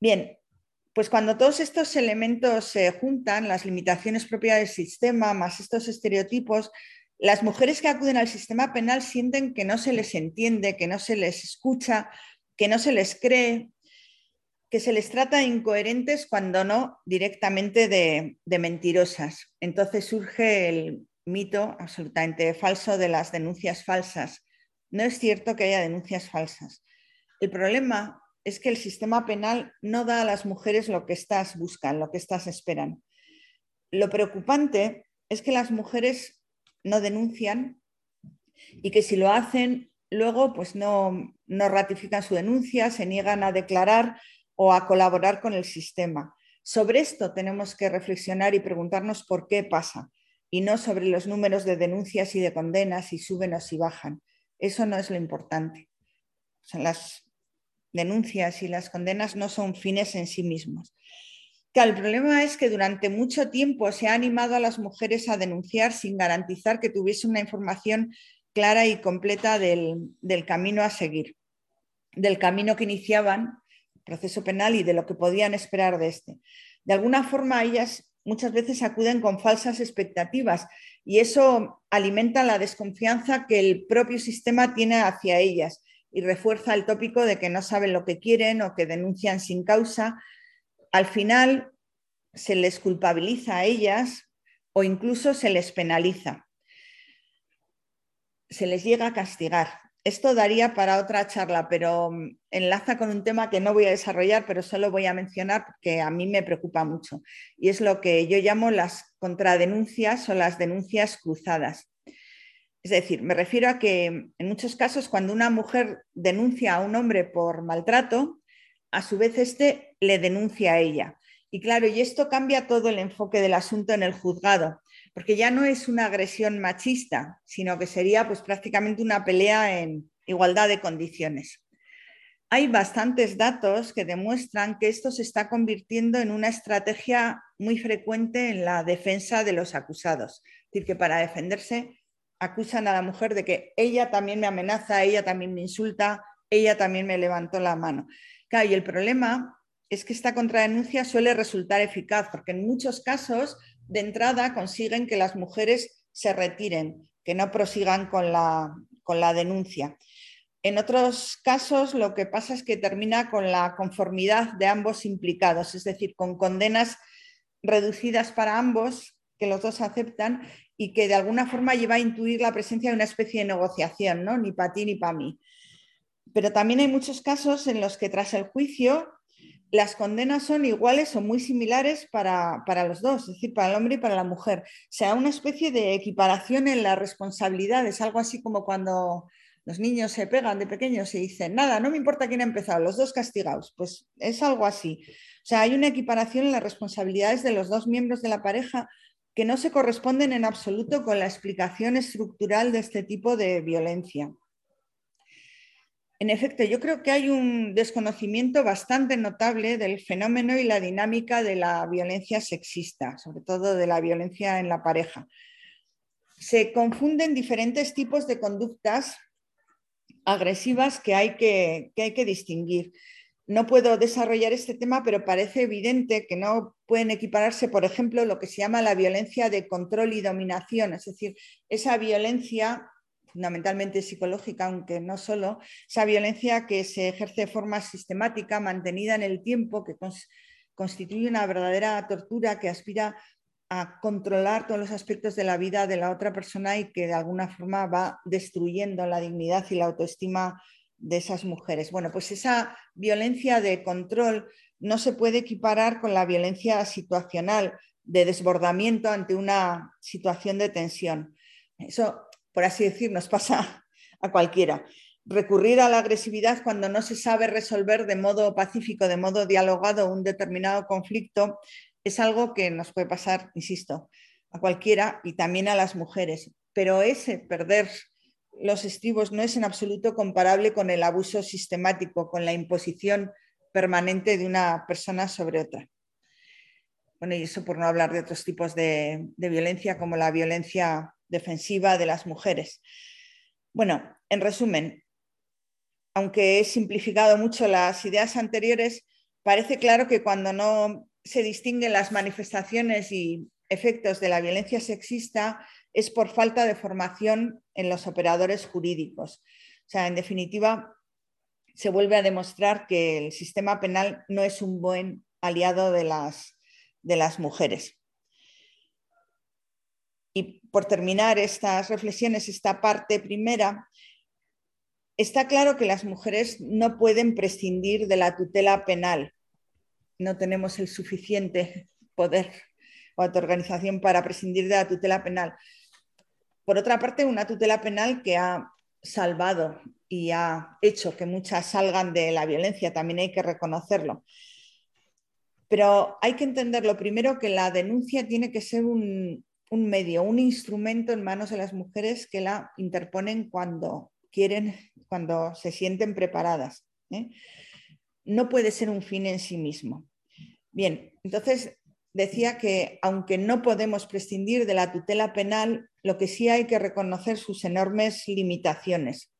Bien, pues cuando todos estos elementos se juntan, las limitaciones propias del sistema, más estos estereotipos, las mujeres que acuden al sistema penal sienten que no se les entiende, que no se les escucha, que no se les cree, que se les trata de incoherentes cuando no directamente de, de mentirosas. Entonces surge el, mito absolutamente falso de las denuncias falsas. No es cierto que haya denuncias falsas. El problema es que el sistema penal no da a las mujeres lo que estas buscan, lo que estas esperan. Lo preocupante es que las mujeres no denuncian y que si lo hacen, luego pues no, no ratifican su denuncia, se niegan a declarar o a colaborar con el sistema. Sobre esto tenemos que reflexionar y preguntarnos por qué pasa y no sobre los números de denuncias y de condenas, si suben o si bajan. Eso no es lo importante. las denuncias y las condenas no son fines en sí mismos. el problema es que durante mucho tiempo se ha animado a las mujeres a denunciar sin garantizar que tuviese una información clara y completa del, del camino a seguir, del camino que iniciaban, proceso penal y de lo que podían esperar de este. De alguna forma ellas muchas veces acuden con falsas expectativas y eso alimenta la desconfianza que el propio sistema tiene hacia ellas y refuerza el tópico de que no saben lo que quieren o que denuncian sin causa. Al final se les culpabiliza a ellas o incluso se les penaliza. Se les llega a castigar esto daría para otra charla, pero mm, enlaza con un tema que no voy a desarrollar, pero solo voy a mencionar porque a mí me preocupa mucho. Y es lo que yo llamo las contradenuncias o las denuncias cruzadas. Es decir, me refiero a que en muchos casos cuando una mujer denuncia a un hombre por maltrato, a su vez este le denuncia a ella. Y claro, y esto cambia todo el enfoque del asunto en el juzgado, porque ya no es una agresión machista, sino que sería pues prácticamente una pelea en igualdad de condiciones. Hay bastantes datos que demuestran que esto se está convirtiendo en una estrategia muy frecuente en la defensa de los acusados. Es decir, que para defenderse acusan a la mujer de que ella también me amenaza, ella también me insulta, ella también me levantó la mano. y el problema es que esta contradenuncia suele resultar eficaz, porque en muchos casos, de entrada, consiguen que las mujeres se retiren, que no prosigan con la, con la denuncia. En otros casos, lo que pasa es que termina con la conformidad de ambos implicados, es decir, con condenas reducidas para ambos, que los dos aceptan, y que de alguna forma lleva a intuir la presencia de una especie de negociación, ¿no? ni para ti ni para mí. Pero también hay muchos casos en los que tras el juicio las condenas son iguales o muy similares para, los dos, es decir, para el hombre y para la mujer. O sea, una especie de equiparación en la responsabilidad. Es algo así como cuando los niños se pegan de pequeños y dicen, nada, no me importa quién ha empezado, los dos castigados. Pues es algo así. O sea, hay una equiparación en las responsabilidades de los dos miembros de la pareja que no se corresponden en absoluto con la explicación estructural de este tipo de violencia. En efecto, yo creo que hay un desconocimiento bastante notable del fenómeno y la dinámica de la violencia sexista, sobre todo de la violencia en la pareja. Se confunden diferentes tipos de conductas agresivas que hay que, hay que distinguir. No puedo desarrollar este tema, pero parece evidente que no pueden equipararse, por ejemplo, lo que se llama la violencia de control y dominación, es decir, esa violencia fundamentalmente psicológica, aunque no solo, esa violencia que se ejerce de forma sistemática, mantenida en el tiempo, que constituye una verdadera tortura que aspira a controlar todos los aspectos de la vida de la otra persona y que de alguna forma va destruyendo la dignidad y la autoestima de esas mujeres. Bueno, pues esa violencia de control no se puede equiparar con la violencia situacional de desbordamiento ante una situación de tensión. Eso por así decir, nos pasa a cualquiera. Recurrir a la agresividad cuando no se sabe resolver de modo pacífico, de modo dialogado un determinado conflicto, es algo que nos puede pasar, insisto, a cualquiera y también a las mujeres. Pero ese perder los estribos no es en absoluto comparable con el abuso sistemático, con la imposición permanente de una persona sobre otra. Bueno, y eso por no hablar de otros tipos de, de violencia, como la violencia defensiva de las mujeres. Bueno, en resumen, aunque he simplificado mucho las ideas anteriores, parece claro que cuando no se distinguen las manifestaciones y efectos de la violencia sexista es por falta de formación en los operadores jurídicos. O sea, en definitiva, se vuelve a demostrar que el sistema penal no es un buen aliado de las, de las mujeres. Y por terminar estas reflexiones, esta parte primera, está claro que las mujeres no pueden prescindir de la tutela penal. No tenemos el suficiente poder o organización para prescindir de la tutela penal. Por otra parte, una tutela penal que ha salvado y ha hecho que muchas salgan de la violencia, también hay que reconocerlo. Pero hay que entender lo primero que la denuncia tiene que ser un, un medio, un instrumento en manos de las mujeres que la interponen cuando quieren, cuando se sienten preparadas. ¿eh? No puede ser un fin en sí mismo. Bien, entonces decía que aunque no podemos prescindir de la tutela penal, lo que sí hay que reconocer sus enormes limitaciones.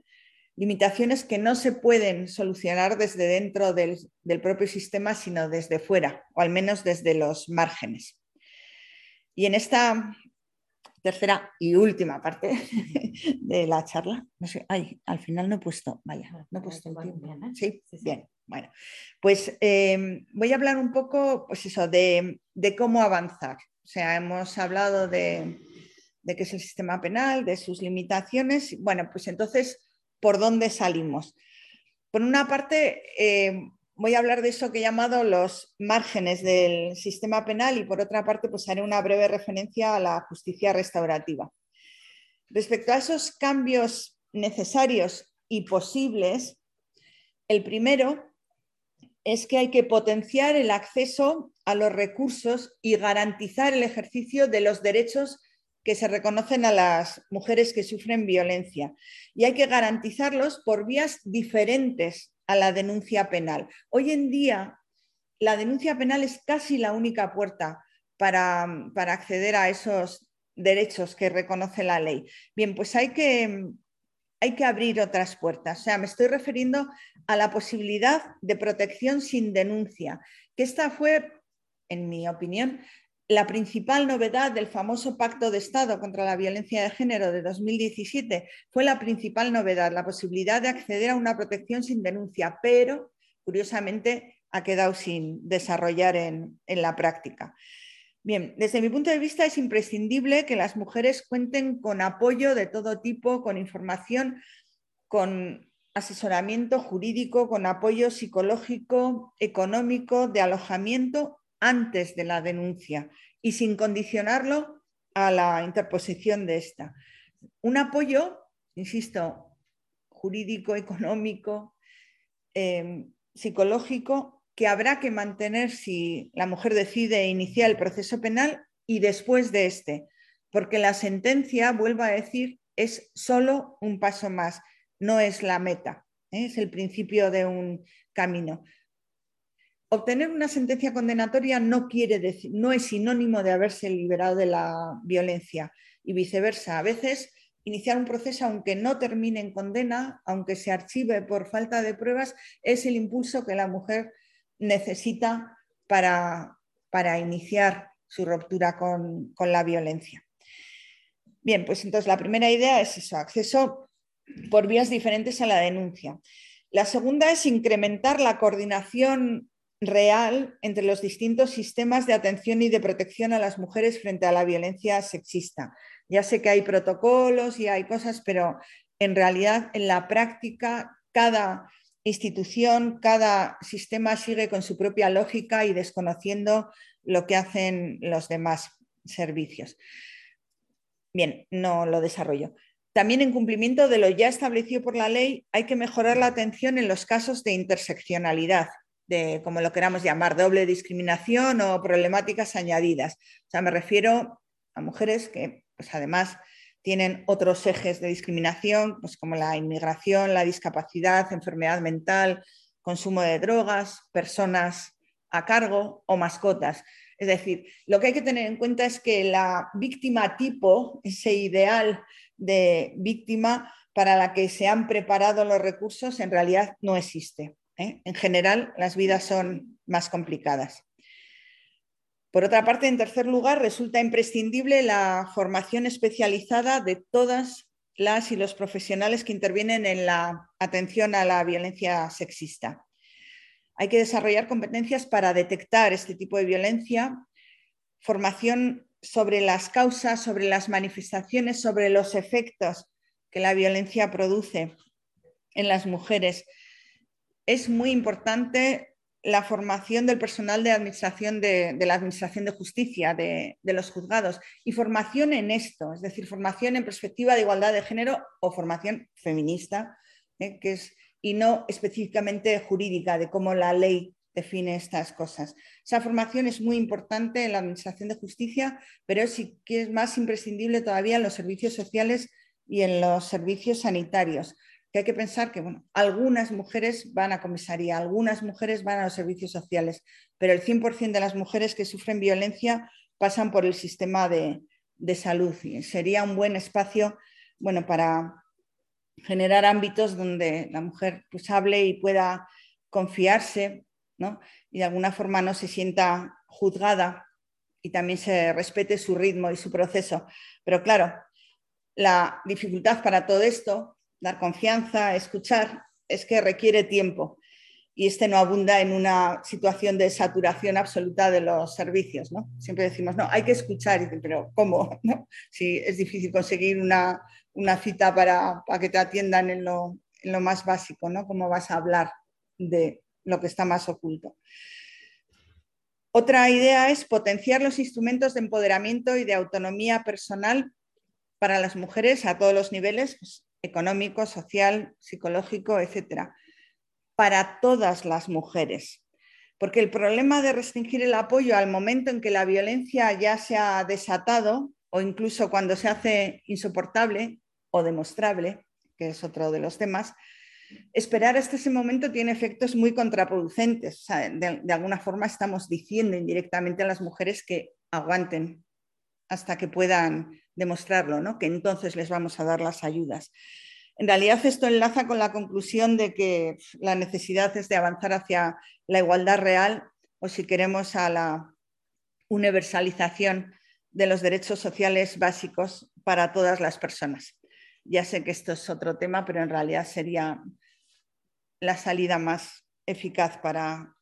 Limitaciones que no se pueden solucionar desde dentro del, del propio sistema, sino desde fuera, o al menos desde los márgenes. Y en esta tercera y última parte de la charla, no sé, ay, al final no he puesto, vaya, no he puesto el tiempo. ¿eh? ¿Sí? bien, bueno, pues em, voy a hablar un poco, pues eso, de, cómo avanzar. O sea, hemos hablado de, de qué es el sistema penal, de sus limitaciones. Bueno, pues entonces, ¿por dónde salimos? Por una parte, em, voy a hablar de eso que he llamado los márgenes del sistema penal y por otra parte pues haré una breve referencia a la justicia restaurativa. Respecto a esos cambios necesarios y posibles, el primero es que hay que potenciar el acceso a los recursos y garantizar el ejercicio de los derechos que se reconocen a las mujeres que sufren violencia. Y hay que garantizarlos por vías diferentes a la denuncia penal. Hoy en día, la denuncia penal es casi la única puerta para, acceder a esos derechos que reconoce la ley. Bien, pues hay que, hay que abrir otras puertas. O sea, me estoy refiriendo a la posibilidad de protección sin denuncia, que esta fue, en mi opinión, la principal novedad del famoso Pacto de Estado contra la Violencia de Género de 2017. Fue la principal novedad, la posibilidad de acceder a una protección sin denuncia, pero curiosamente ha quedado sin desarrollar en, la práctica. Bien, desde mi punto de vista es imprescindible que las mujeres cuenten con apoyo de todo tipo, con información, con asesoramiento jurídico, con apoyo psicológico, económico, de alojamiento antes de la denuncia y sin condicionarlo a la interposición de esta. Un apoyo, insisto, jurídico, económico, em, psicológico, que habrá que mantener si la mujer decide iniciar el proceso penal y después de este, porque la sentencia, vuelvo a decir, es solo un paso más no es la meta, ¿eh? es el principio de un camino. Obtener una sentencia condenatoria no quiere decir, no es sinónimo de haberse liberado de la violencia y viceversa. A veces iniciar un proceso, aunque no termine en condena, aunque se archive por falta de pruebas, es el impulso que la mujer necesita para, para iniciar su ruptura con, con la violencia. Bien, pues entonces la primera idea es eso, acceso por vías diferentes a la denuncia. La segunda es incrementar la coordinación real entre los distintos sistemas de atención y de protección a las mujeres frente a la violencia sexista. Ya sé que hay protocolos y hay cosas, pero en realidad en la práctica cada institución, cada sistema sigue con su propia lógica y desconociendo lo que hacen los demás servicios. Bien, no lo desarrollo. También en cumplimiento de lo ya establecido por la ley, hay que mejorar la atención en los casos de interseccionalidad, de como lo queramos llamar, doble discriminación o problemáticas añadidas. O sea, me refiero a mujeres que pues, además tienen otros ejes de discriminación, pues, como la inmigración, la discapacidad, enfermedad mental, consumo de drogas, personas a cargo o mascotas. Es decir, lo que hay que tener en cuenta es que la víctima tipo, ese ideal de víctima para la que se han preparado los recursos en realidad no existe. ¿Eh? En general, las vidas son más complicadas. Por otra parte, en tercer lugar, resulta imprescindible la formación especializada de todas las y los profesionales que intervienen en la atención a la violencia sexista. Hay que desarrollar competencias para detectar este tipo de violencia, formación sobre las causas, sobre las manifestaciones, sobre los efectos que la violencia produce en las mujeres. Es muy importante la formación del personal de, administración de, la Administración de Justicia, de, los juzgados, y formación en esto, es decir, formación en perspectiva de igualdad de género o formación feminista, ¿eh? que es, y no específicamente jurídica, de cómo la ley define estas cosas. Esa formación es muy importante en la Administración de Justicia, pero sí que es más imprescindible todavía en los servicios sociales y en los servicios sanitarios. Hay que pensar que bueno, algunas mujeres van a comisaría, algunas mujeres van a los servicios sociales, pero el 100% de las mujeres que sufren violencia pasan por el sistema de, salud y sería un buen espacio bueno, para generar ámbitos donde la mujer pues, hable y pueda confiarse y de alguna forma no se sienta juzgada y también se respete su ritmo y su proceso. Pero claro, la dificultad para todo esto, dar confianza, escuchar, es que requiere tiempo y este no abunda en una situación de saturación absoluta de los servicios. ¿no? Siempre decimos, no, hay que escuchar, pero ¿cómo? Si es difícil conseguir una, cita para, que te atiendan en lo, en lo, más básico, ¿no? ¿Cómo vas a hablar de, lo que está más oculto. Otra idea es potenciar los instrumentos de empoderamiento y de autonomía personal para las mujeres a todos los niveles, pues, económico, social, psicológico, etcétera, para todas las mujeres. Porque el problema de restringir el apoyo al momento en que la violencia ya se ha desatado o incluso cuando se hace insoportable o demostrable, que es otro de los temas, esperar hasta ese momento tiene efectos muy contraproducentes. de, de, alguna forma estamos diciendo indirectamente a las mujeres que aguanten hasta que puedan demostrarlo, ¿no? que entonces les vamos a dar las ayudas. En realidad esto enlaza con la conclusión de que la necesidad es de avanzar hacia la igualdad real o si queremos a la universalización de los derechos sociales básicos para todas las personas. Ya sé que esto es otro tema, pero en realidad sería la salida más eficaz para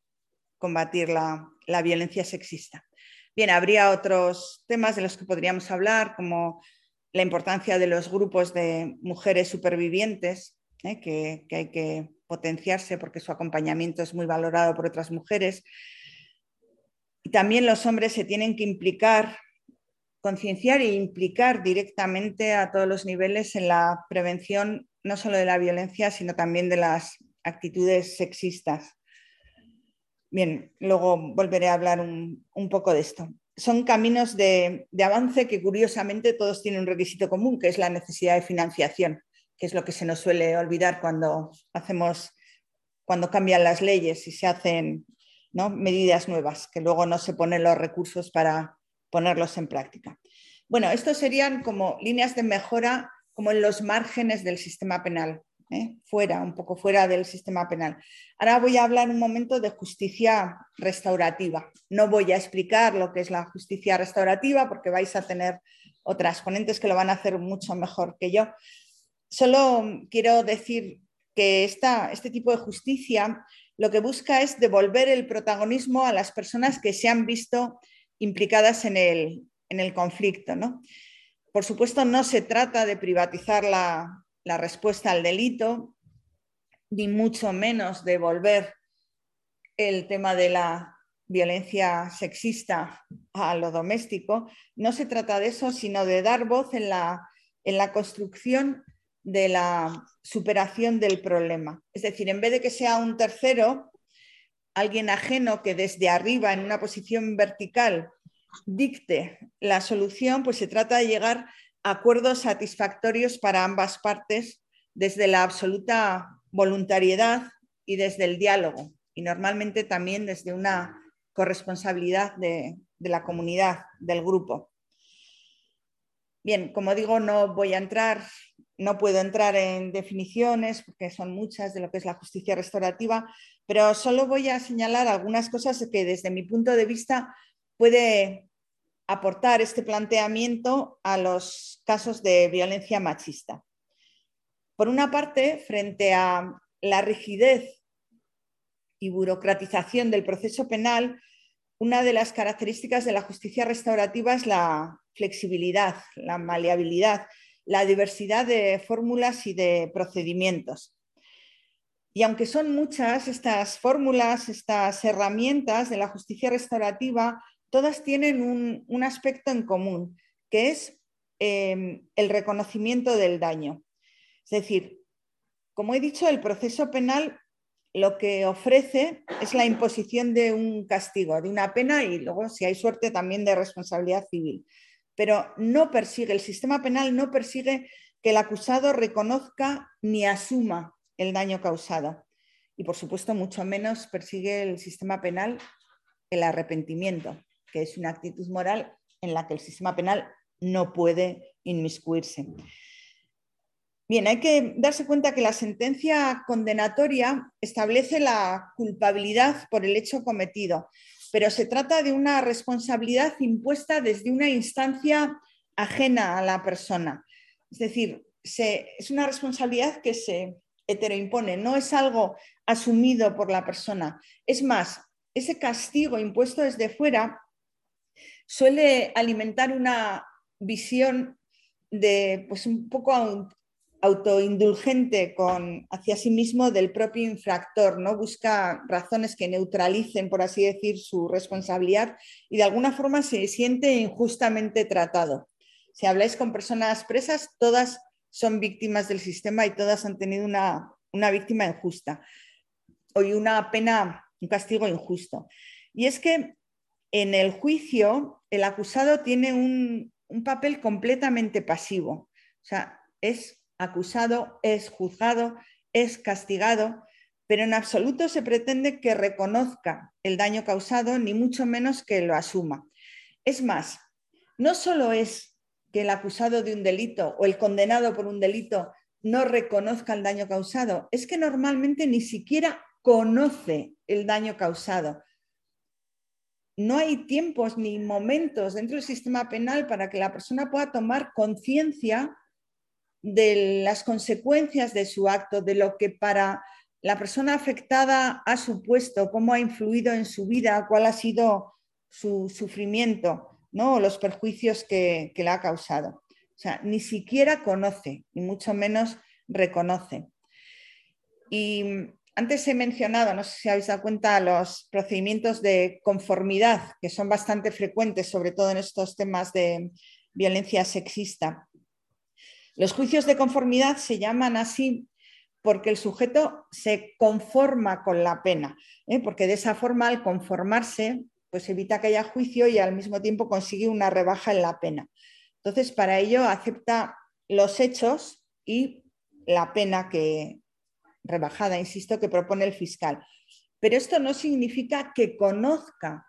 combatir la, la violencia sexista. Bien, habría otros temas de los que podríamos hablar, como la importancia de los grupos de mujeres supervivientes, ¿eh? que, hay que potenciarse porque su acompañamiento es muy valorado por otras mujeres. También los hombres se tienen que implicar, concienciar e implicar directamente a todos los niveles en la prevención no solo de la violencia, sino también de las actitudes sexistas. Bien, luego volveré a hablar un poco de esto son caminos de, avance que curiosamente todos tienen un requisito común, que es la necesidad de financiación, que es lo que se nos suele olvidar cuando hacemos, cuando cambian las leyes y se hacen medidas nuevas, que luego no se ponen los recursos para ponerlos en práctica. Bueno, estos serían como líneas de mejora como en los márgenes del sistema penal. ¿Eh? fuera, un poco fuera del sistema penal. Ahora voy a hablar un momento de justicia restaurativa. No voy a explicar lo que es la justicia restaurativa porque vais a tener otras ponentes que lo van a hacer mucho mejor que yo. Solo quiero decir que este tipo de justicia lo que busca es devolver el protagonismo a las personas que se han visto implicadas en el, en el conflicto. ¿no? Por supuesto, no se trata de privatizar la, la respuesta al delito, ni mucho menos devolver el tema de la violencia sexista a lo doméstico. No se trata de eso, sino de dar voz en la, en la construcción de la superación del problema. Es decir, en vez de que sea un tercero, alguien ajeno que desde arriba, en una posición vertical, dicte la solución, pues se trata de llegar acuerdos satisfactorios para ambas partes desde la absoluta voluntariedad y desde el diálogo y normalmente también desde una corresponsabilidad de, la comunidad, del grupo. Bien, como digo, no voy a entrar, no puedo entrar en definiciones porque son muchas de lo que es la justicia restaurativa, pero solo voy a señalar algunas cosas que desde mi punto de vista puede aportar este planteamiento a los casos de violencia machista. Por una parte, frente a la rigidez y burocratización del proceso penal, una de las características de la justicia restaurativa es la flexibilidad, la maleabilidad, la diversidad de fórmulas y de procedimientos. Y aunque son muchas estas fórmulas, estas herramientas de la justicia restaurativa, todas tienen un, aspecto en común, que es em, el reconocimiento del daño. Es decir, como he dicho, el proceso penal lo que ofrece es la imposición de un castigo, de una pena y luego, si hay suerte, también de responsabilidad civil. Pero no persigue, el sistema penal no persigue que el acusado reconozca ni asuma el daño causado. Y por supuesto, mucho menos persigue el sistema penal el arrepentimiento que es una actitud moral en la que el sistema penal no puede inmiscuirse. Bien, hay que darse cuenta que la sentencia condenatoria establece la culpabilidad por el hecho cometido, pero se trata de una responsabilidad impuesta desde una instancia ajena a la persona. Es decir, es una responsabilidad que se heteroimpone, no es algo asumido por la persona. Es más, ese castigo impuesto desde fuera suele alimentar una visión de, pues un poco autoindulgente con, hacia sí mismo del propio infractor, ¿no? Busca razones que neutralicen, por así decir, su responsabilidad y de alguna forma se siente injustamente tratado. Si habláis con personas presas, todas son víctimas del sistema y todas han tenido una, una víctima injusta. Hoy una pena un castigo injusto. Y es que en el juicio el acusado tiene un, papel completamente pasivo. O sea, es acusado, es juzgado, es castigado, pero en absoluto se pretende que reconozca el daño causado, ni mucho menos que lo asuma. Es más, no solo es que el acusado de un delito o el condenado por un delito no reconozca el daño causado, es que normalmente ni siquiera conoce el daño causado. No hay tiempos ni momentos dentro del sistema penal para que la persona pueda tomar conciencia de las consecuencias de su acto, de lo que para la persona afectada ha supuesto, cómo ha influido en su vida, cuál ha sido su sufrimiento, ¿no? o los perjuicios que, le ha causado. O sea, ni siquiera conoce, ni mucho menos reconoce. Y antes he mencionado, no sé si habéis dado cuenta, los procedimientos de conformidad, que son bastante frecuentes, sobre todo en estos temas de violencia sexista. Los juicios de conformidad se llaman así porque el sujeto se conforma con la pena, ¿eh? porque de esa forma al conformarse pues evita que haya juicio y al mismo tiempo consigue una rebaja en la pena. Entonces, para ello acepta los hechos y la pena que rebajada, insisto, que propone el fiscal. Pero esto no significa que conozca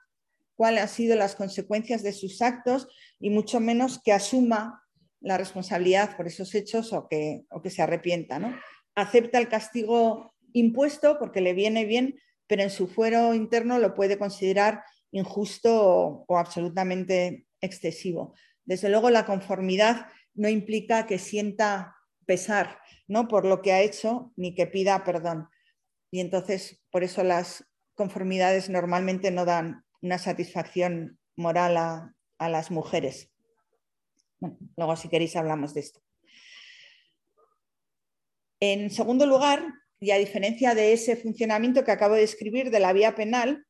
cuáles han sido las consecuencias de sus actos y mucho menos que asuma la responsabilidad por esos hechos o que, que se arrepienta. ¿no? Acepta el castigo impuesto porque le viene bien, pero en su fuero interno lo puede considerar injusto o, absolutamente excesivo. Desde luego, la conformidad no implica que sienta pesar ¿no? por lo que ha hecho ni que pida perdón. Y entonces, por eso las conformidades normalmente no dan una satisfacción moral a las mujeres luego si queréis hablamos de esto. En segundo lugar, y a diferencia de ese funcionamiento que acabo de describir de la vía penal,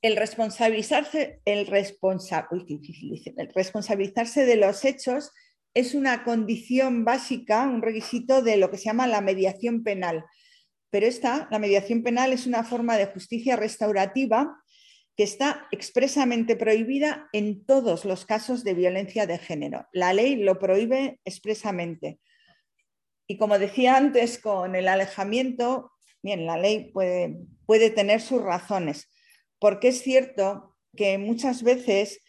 el responsabilizarse, el, el responsabilizarse de los hechos es una condición básica, un requisito de lo que se llama la mediación penal. Pero esta, la mediación penal, es una forma de justicia restaurativa que está expresamente prohibida en todos los casos de violencia de género. La ley lo prohíbe expresamente. Y como decía antes, con el alejamiento, bien, la ley puede, puede tener sus razones, porque es cierto que muchas veces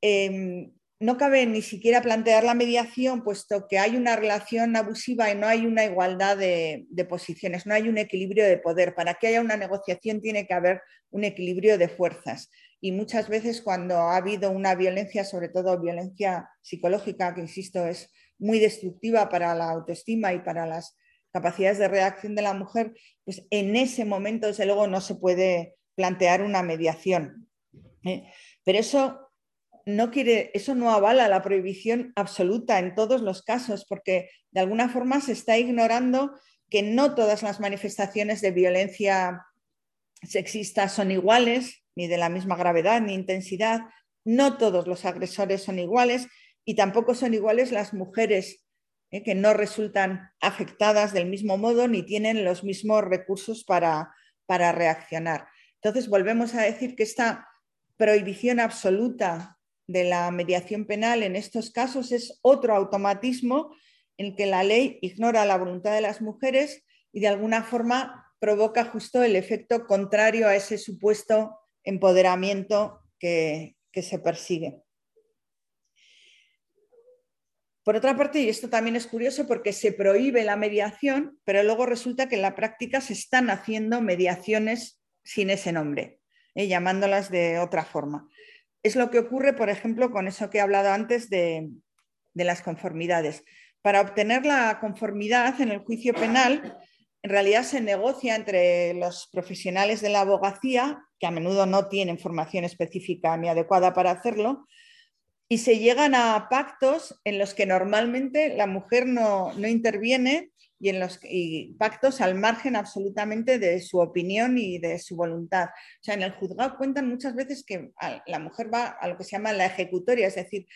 em, no cabe ni siquiera plantear la mediación, puesto que hay una relación abusiva y no hay una igualdad de, posiciones, no hay un equilibrio de poder. Para que haya una negociación tiene que haber un equilibrio de fuerzas. Y muchas veces cuando ha habido una violencia, sobre todo violencia psicológica, que insisto es muy destructiva para la autoestima y para las capacidades de reacción de la mujer, pues en ese momento, desde luego, no se puede plantear una mediación. ¿eh? Pero eso no quiere, eso no avala la prohibición absoluta en todos los casos, porque de alguna forma se está ignorando que no todas las manifestaciones de violencia sexista son iguales, ni de la misma gravedad ni intensidad, no todos los agresores son iguales y tampoco son iguales las mujeres eh, que no resultan afectadas del mismo modo ni tienen los mismos recursos para, para reaccionar. Entonces, volvemos a decir que esta prohibición absoluta de la mediación penal en estos casos es otro automatismo en que la ley ignora la voluntad de las mujeres y de alguna forma provoca justo el efecto contrario a ese supuesto empoderamiento que, se persigue. Por otra parte, y esto también es curioso porque se prohíbe la mediación, pero luego resulta que en la práctica se están haciendo mediaciones sin ese nombre, ¿eh? llamándolas de otra forma. Es lo que ocurre, por ejemplo, con eso que he hablado antes de, las conformidades. Para obtener la conformidad en el juicio penal, en realidad se negocia entre los profesionales de la abogacía, que a menudo no tienen formación específica ni adecuada para hacerlo, y se llegan a pactos en los que normalmente la mujer no, no interviene y en los pactos al margen absolutamente de su opinión y de su voluntad. O sea, en el juzgado cuentan muchas veces que la mujer va a lo que se llama la ejecutoria, es decir,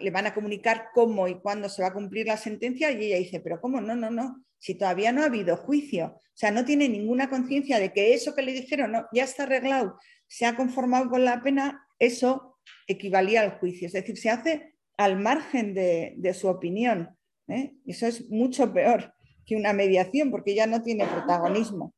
le van a comunicar cómo y cuándo se va a cumplir la sentencia y ella dice, pero ¿cómo? No, no, no, si todavía no ha habido juicio. O sea, no tiene ninguna conciencia de que eso que le dijeron no, ya está arreglado, se ha conformado con la pena, eso equivalía al juicio. Es decir, se hace al margen de, su opinión. ¿eh? Eso es mucho peor que una mediación porque ya no tiene protagonismo.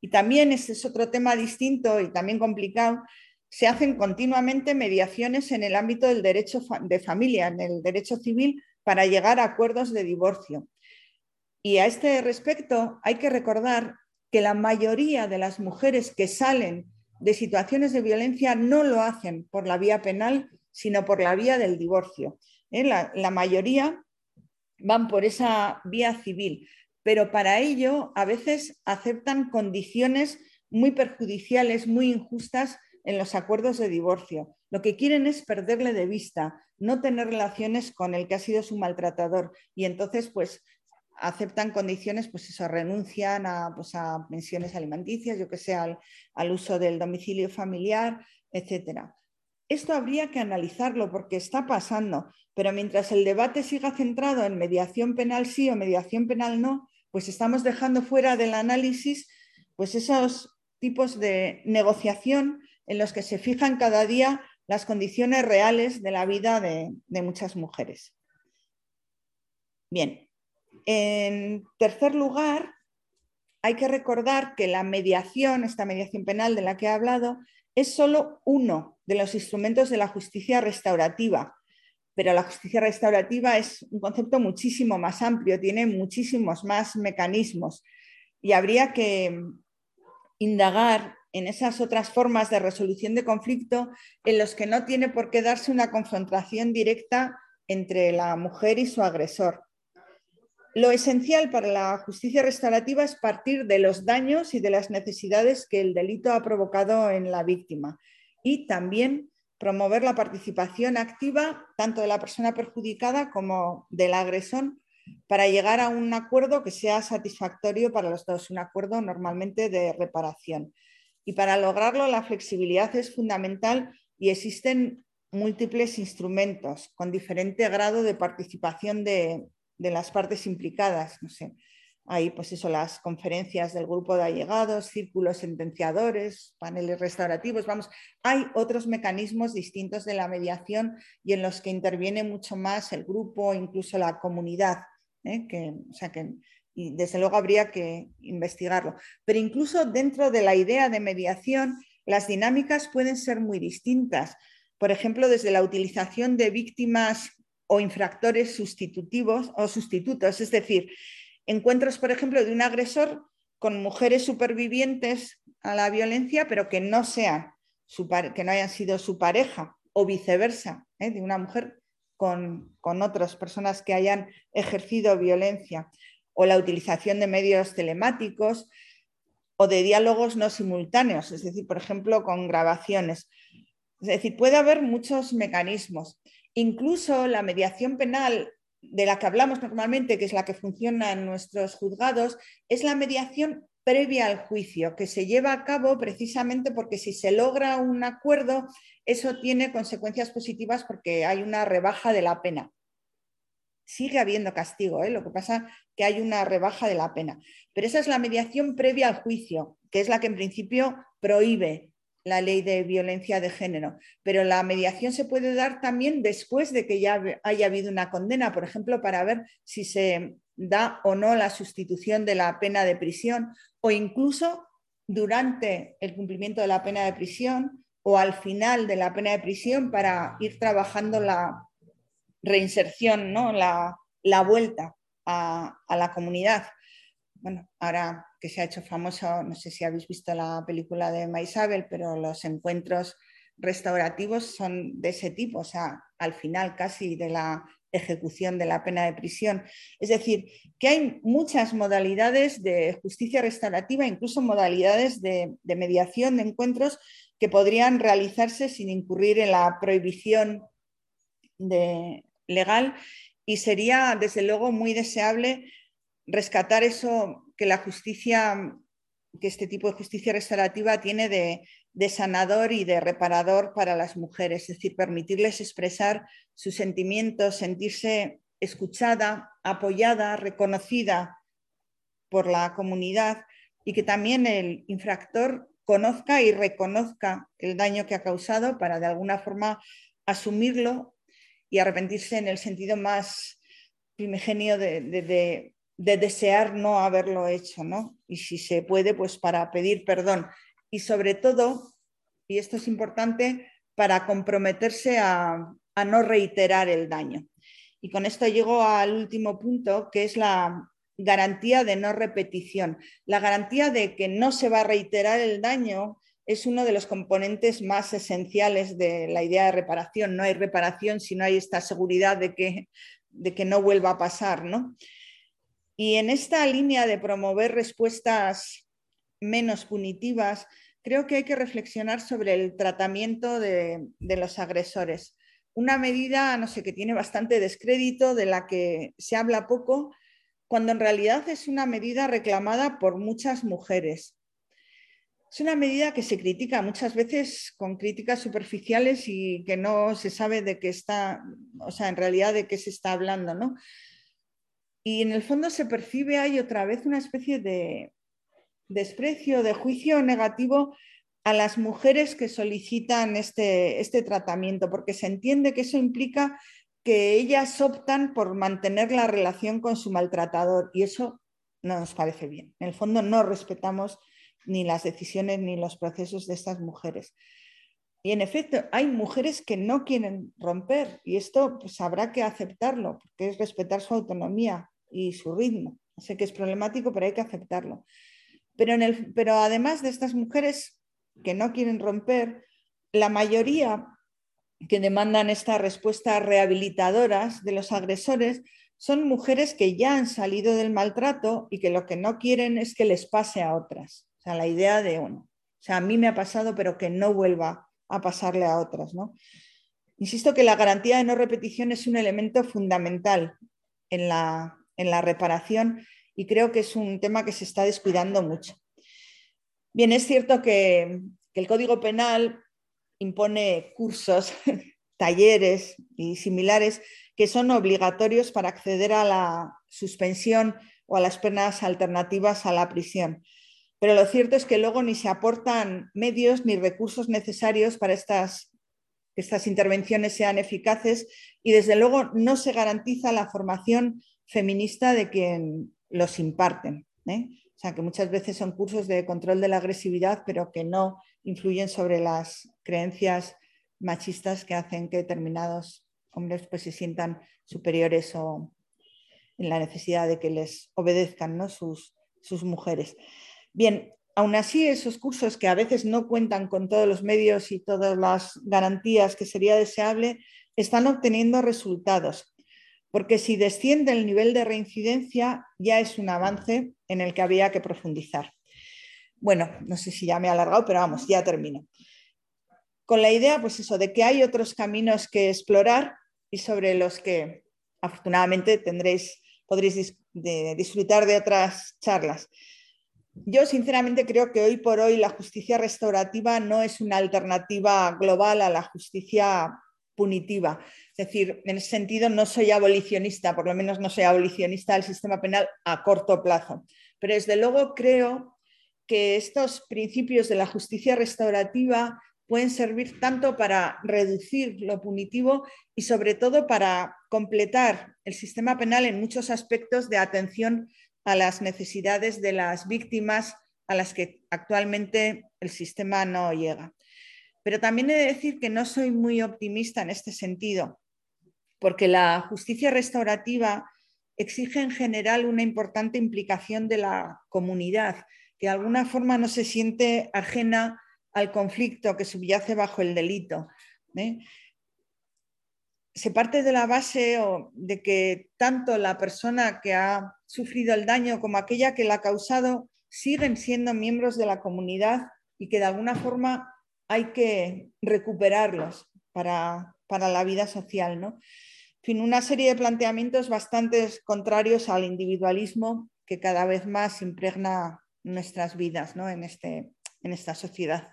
Y también, ese es otro tema distinto y también complicado, se hacen continuamente mediaciones en el ámbito del derecho de familia, en el derecho civil, para llegar a acuerdos de divorcio. Y a este respecto hay que recordar que la mayoría de las mujeres que salen de situaciones de violencia no lo hacen por la vía penal, sino por la vía del divorcio. ¿eh? la mayoría van por esa vía civil pero para ello a veces aceptan condiciones muy perjudiciales, muy injustas en los acuerdos de divorcio. Lo que quieren es perderle de vista, no tener relaciones con el que ha sido su maltratador y entonces pues aceptan condiciones, pues eso, renuncian a, pues, pensiones alimenticias, yo que sé, al, al uso del domicilio familiar, etcétera. Esto habría que analizarlo porque está pasando, pero mientras el debate siga centrado en mediación penal sí o mediación penal no, pues estamos dejando fuera del análisis pues esos tipos de negociación en los que se fijan cada día las condiciones reales de la vida de, muchas mujeres. Bien, en tercer lugar, hay que recordar que la mediación, esta mediación penal de la que he hablado, es solo uno de los instrumentos de la justicia restaurativa pero la justicia restaurativa es un concepto muchísimo más amplio, tiene muchísimos más mecanismos y habría que indagar en esas otras formas de resolución de conflicto en los que no tiene por qué darse una confrontación directa entre la mujer y su agresor. Lo esencial para la justicia restaurativa es partir de los daños y de las necesidades que el delito ha provocado en la víctima y también promover la participación activa tanto de la persona perjudicada como del agresor para llegar a un acuerdo que sea satisfactorio para los dos, un acuerdo normalmente de reparación. Y para lograrlo la flexibilidad es fundamental y existen múltiples instrumentos con diferente grado de participación de, de las partes implicadas. No sé, hay pues eso, las conferencias del grupo de allegados, círculos sentenciadores, paneles restaurativos, vamos, hay otros mecanismos distintos de la mediación y en los que interviene mucho más el grupo, incluso la comunidad, ¿eh? que, o sea que y desde luego habría que investigarlo. Pero incluso dentro de la idea de mediación, las dinámicas pueden ser muy distintas. Por ejemplo, desde la utilización de víctimas o infractores sustitutivos o sustitutos, es decir, encuentros, por ejemplo, de un agresor con mujeres supervivientes a la violencia, pero que no sean que no hayan sido su pareja, o viceversa, ¿eh? de una mujer con, con otras personas que hayan ejercido violencia, o la utilización de medios telemáticos o de diálogos no simultáneos, es decir, por ejemplo, con grabaciones. Es decir, puede haber muchos mecanismos. Incluso la mediación penal de la que hablamos normalmente, que es la que funciona en nuestros juzgados, es la mediación previa al juicio, que se lleva a cabo precisamente porque si se logra un acuerdo, eso tiene consecuencias positivas porque hay una rebaja de la pena. Sigue habiendo castigo, ¿eh? lo que pasa que hay una rebaja de la pena. Pero esa es la mediación previa al juicio, que es la que en principio prohíbe la ley de violencia de género, pero la mediación se puede dar también después de que ya haya habido una condena, por ejemplo, para ver si se da o no la sustitución de la pena de prisión o incluso durante el cumplimiento de la pena de prisión o al final de la pena de prisión para ir trabajando la reinserción, ¿no? la, vuelta a, a la comunidad. Bueno, ahora que se ha hecho famoso, no sé si habéis visto la película de Maisabel, pero los encuentros restaurativos son de ese tipo, o sea, al final casi de la ejecución de la pena de prisión. Es decir, que hay muchas modalidades de justicia restaurativa, incluso modalidades de, mediación de encuentros que podrían realizarse sin incurrir en la prohibición legal y sería, desde luego, muy deseable rescatar eso que la justicia, que este tipo de justicia restaurativa tiene de, sanador y de reparador para las mujeres, es decir, permitirles expresar sus sentimientos, sentirse escuchada, apoyada, reconocida por la comunidad y que también el infractor conozca y reconozca el daño que ha causado para de alguna forma asumirlo y arrepentirse en el sentido más primigenio de, desear no haberlo hecho, ¿no? Y si se puede, pues para pedir perdón. Y sobre todo, y esto es importante, para comprometerse a no reiterar el daño. Y con esto llego al último punto, que es la garantía de no repetición. La garantía de que no se va a reiterar el daño es uno de los componentes más esenciales de la idea de reparación. No hay reparación si no hay esta seguridad de que, de que no vuelva a pasar. ¿no? Y en esta línea de promover respuestas menos punitivas, creo que hay que reflexionar sobre el tratamiento de, los agresores una medida, no sé, que tiene bastante descrédito, de la que se habla poco, cuando en realidad es una medida reclamada por muchas mujeres. Es una medida que se critica muchas veces con críticas superficiales y que no se sabe de qué está, o sea, en realidad de qué se está hablando, ¿no? Y en el fondo se percibe ahí otra vez una especie de desprecio, de juicio negativo a las mujeres que solicitan este, este tratamiento, porque se entiende que eso implica que ellas optan por mantener la relación con su maltratador y eso no nos parece bien. En el fondo no respetamos ni las decisiones ni los procesos de estas mujeres. Y en efecto, hay mujeres que no quieren romper y esto pues habrá que aceptarlo, porque es respetar su autonomía y su ritmo. Sé que es problemático, pero hay que aceptarlo. Pero, en el, pero además de estas mujeres, que no quieren romper, la mayoría que demandan estas respuestas rehabilitadoras de los agresores son mujeres que ya han salido del maltrato y que lo que no quieren es que les pase a otras. O sea, la idea de uno. O sea, a mí me ha pasado, pero que no vuelva a pasarle a otras. ¿no? Insisto que la garantía de no repetición es un elemento fundamental en la, en la reparación y creo que es un tema que se está descuidando mucho. Bien, es cierto que, el Código Penal impone cursos, talleres y similares que son obligatorios para acceder a la suspensión o a las penas alternativas a la prisión. Pero lo cierto es que luego ni se aportan medios ni recursos necesarios para estas, que estas intervenciones sean eficaces y desde luego no se garantiza la formación feminista de quien los imparten. ¿eh? O sea, que muchas veces son cursos de control de la agresividad, pero que no influyen sobre las creencias machistas que hacen que determinados hombres pues, se sientan superiores o en la necesidad de que les obedezcan ¿no? sus, sus mujeres. Bien, aún así esos cursos que a veces no cuentan con todos los medios y todas las garantías que sería deseable, están obteniendo resultados porque si desciende el nivel de reincidencia ya es un avance en el que había que profundizar. Bueno, no sé si ya me he alargado, pero vamos, ya termino. Con la idea, pues eso, de que hay otros caminos que explorar y sobre los que afortunadamente tendréis, podréis disfrutar de otras charlas. Yo sinceramente creo que hoy por hoy la justicia restaurativa no es una alternativa global a la justicia punitiva. Es decir, en ese sentido no soy abolicionista, por lo menos no soy abolicionista del sistema penal a corto plazo. Pero desde luego creo que estos principios de la justicia restaurativa pueden servir tanto para reducir lo punitivo y sobre todo para completar el sistema penal en muchos aspectos de atención a las necesidades de las víctimas a las que actualmente el sistema no llega. Pero también he de decir que no soy muy optimista en este sentido, porque la justicia restaurativa exige en general una importante implicación de la comunidad, que de alguna forma no se siente ajena al conflicto que subyace bajo el delito. ¿eh? Se parte de la base de que tanto la persona que ha sufrido el daño como aquella que la ha causado siguen siendo miembros de la comunidad y que de alguna forma hay que recuperarlos para, la vida social. ¿no? Una serie de planteamientos bastante contrarios al individualismo que cada vez más impregna nuestras vidas ¿no? en, este, en esta sociedad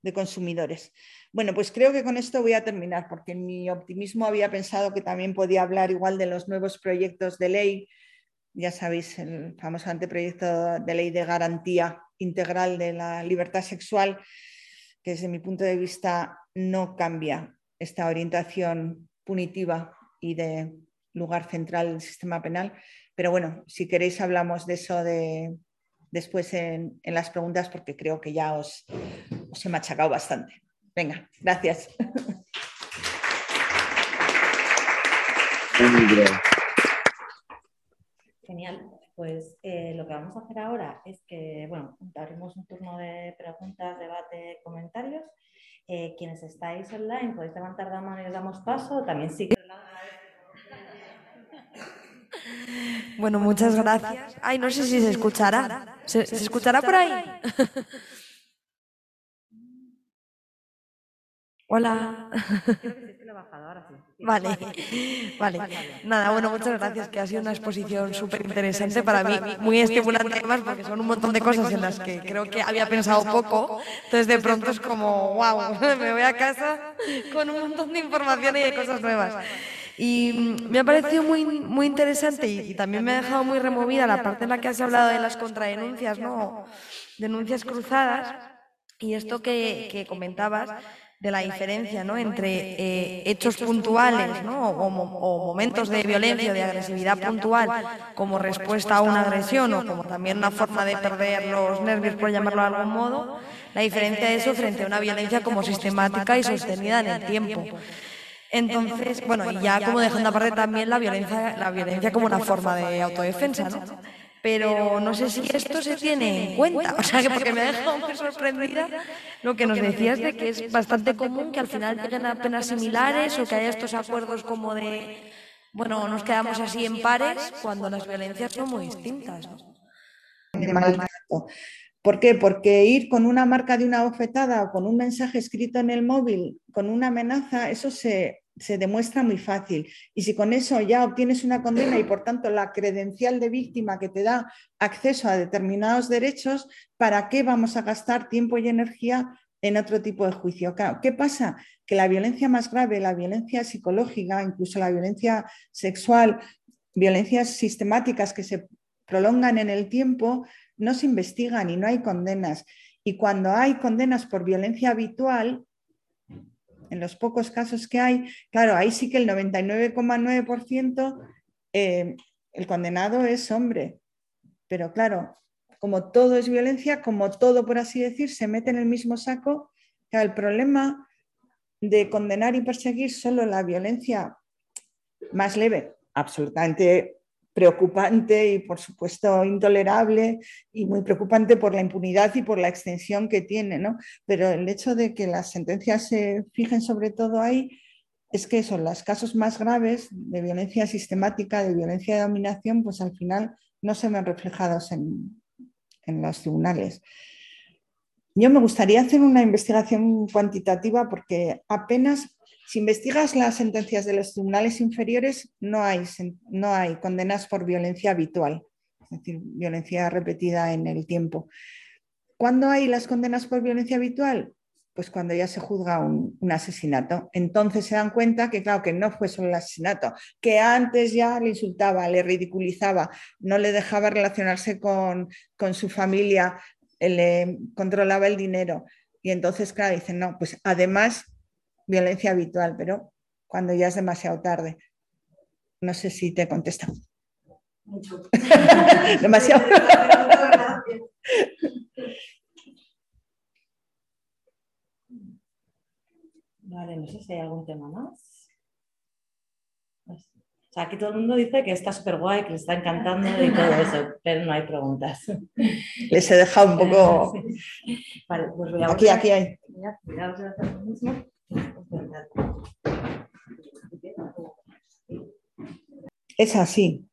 de consumidores. Bueno, pues creo que con esto voy a terminar, porque en mi optimismo había pensado que también podía hablar igual de los nuevos proyectos de ley. Ya sabéis, el famoso anteproyecto de ley de garantía integral de la libertad sexual, que desde mi punto de vista no cambia esta orientación punitiva y de lugar central del sistema penal. Pero bueno, si queréis hablamos de eso de, después en, las preguntas porque creo que ya os, os he machacado bastante. Venga, gracias. Genial. Pues eh, lo que vamos a hacer ahora es que, bueno, daremos un turno de preguntas, debate, comentarios. Eh, quienes estáis online podéis levantar la mano y os damos paso. También sí. Bueno, muchas gracias. Ay, no sé si se escuchará. ¿Se, ¿se escuchará por ahí? Hola. Vale, vale. Nada, bueno, muchas gracias, que ha sido una exposición súper interesante para mí, muy estimulante además, porque son un montón de cosas en las que creo que había pensado poco. Entonces, de pronto es como, wow, me voy a casa con un montón de información y de cosas nuevas. Y me ha parecido muy, muy interesante y, también me ha dejado muy removida la parte en la que has hablado de las contradenuncias, ¿no? Denuncias cruzadas. Y esto que, que comentabas de la diferencia ¿no? entre eh, hechos puntuales ¿no? o, momentos de violencia o de agresividad puntual como respuesta a una agresión o como también una forma de perder los nervios, por llamarlo de algún modo, la diferencia de eso frente a una violencia como sistemática y sostenida en el tiempo. Entonces, bueno, y ya como dejando aparte también la violencia, la violencia como una forma de autodefensa, ¿no? pero no sé si esto se tiene en cuenta. O sea, que porque me ha dejado muy sorprendida lo que nos decías de que es bastante común que al final lleguen a penas similares o que haya estos acuerdos como de, bueno, nos quedamos así en pares cuando las violencias son muy distintas. ¿Por qué? Porque ir con una marca de una bofetada o con un mensaje escrito en el móvil, con una amenaza, eso se, se demuestra muy fácil. Y si con eso ya obtienes una condena y por tanto la credencial de víctima que te da acceso a determinados derechos, ¿para qué vamos a gastar tiempo y energía en otro tipo de juicio? ¿Qué pasa? Que la violencia más grave, la violencia psicológica, incluso la violencia sexual, violencias sistemáticas que se prolongan en el tiempo, no se investigan y no hay condenas. Y cuando hay condenas por violencia habitual, en los pocos casos que hay, claro, ahí sí que el 99,9% eh, el condenado es hombre. Pero claro, como todo es violencia, como todo, por así decir, se mete en el mismo saco, el problema de condenar y perseguir solo la violencia más leve, absolutamente preocupante y por supuesto intolerable y muy preocupante por la impunidad y por la extensión que tiene, ¿no? Pero el hecho de que las sentencias se fijen sobre todo ahí es que son los casos más graves de violencia sistemática, de violencia de dominación, pues al final no se ven reflejados en, en los tribunales. Yo me gustaría hacer una investigación cuantitativa porque apenas si investigas las sentencias de los tribunales inferiores, no hay, no hay condenas por violencia habitual, es decir, violencia repetida en el tiempo. ¿Cuándo hay las condenas por violencia habitual? Pues cuando ya se juzga un, asesinato. Entonces se dan cuenta que, claro, que no fue solo el asesinato, que antes ya le insultaba, le ridiculizaba, no le dejaba relacionarse con, con su familia, le controlaba el dinero. Y entonces, claro, dicen, no, pues además violencia habitual, pero cuando ya es demasiado tarde. No sé si te contesta. Mucho. demasiado. Vale, no sé si hay algún tema más. O sea, aquí todo el mundo dice que está súper guay, que le está encantando y todo eso, pero no hay preguntas. Les he dejado un poco. Vale, pues voy a aquí, aquí hay. Es así.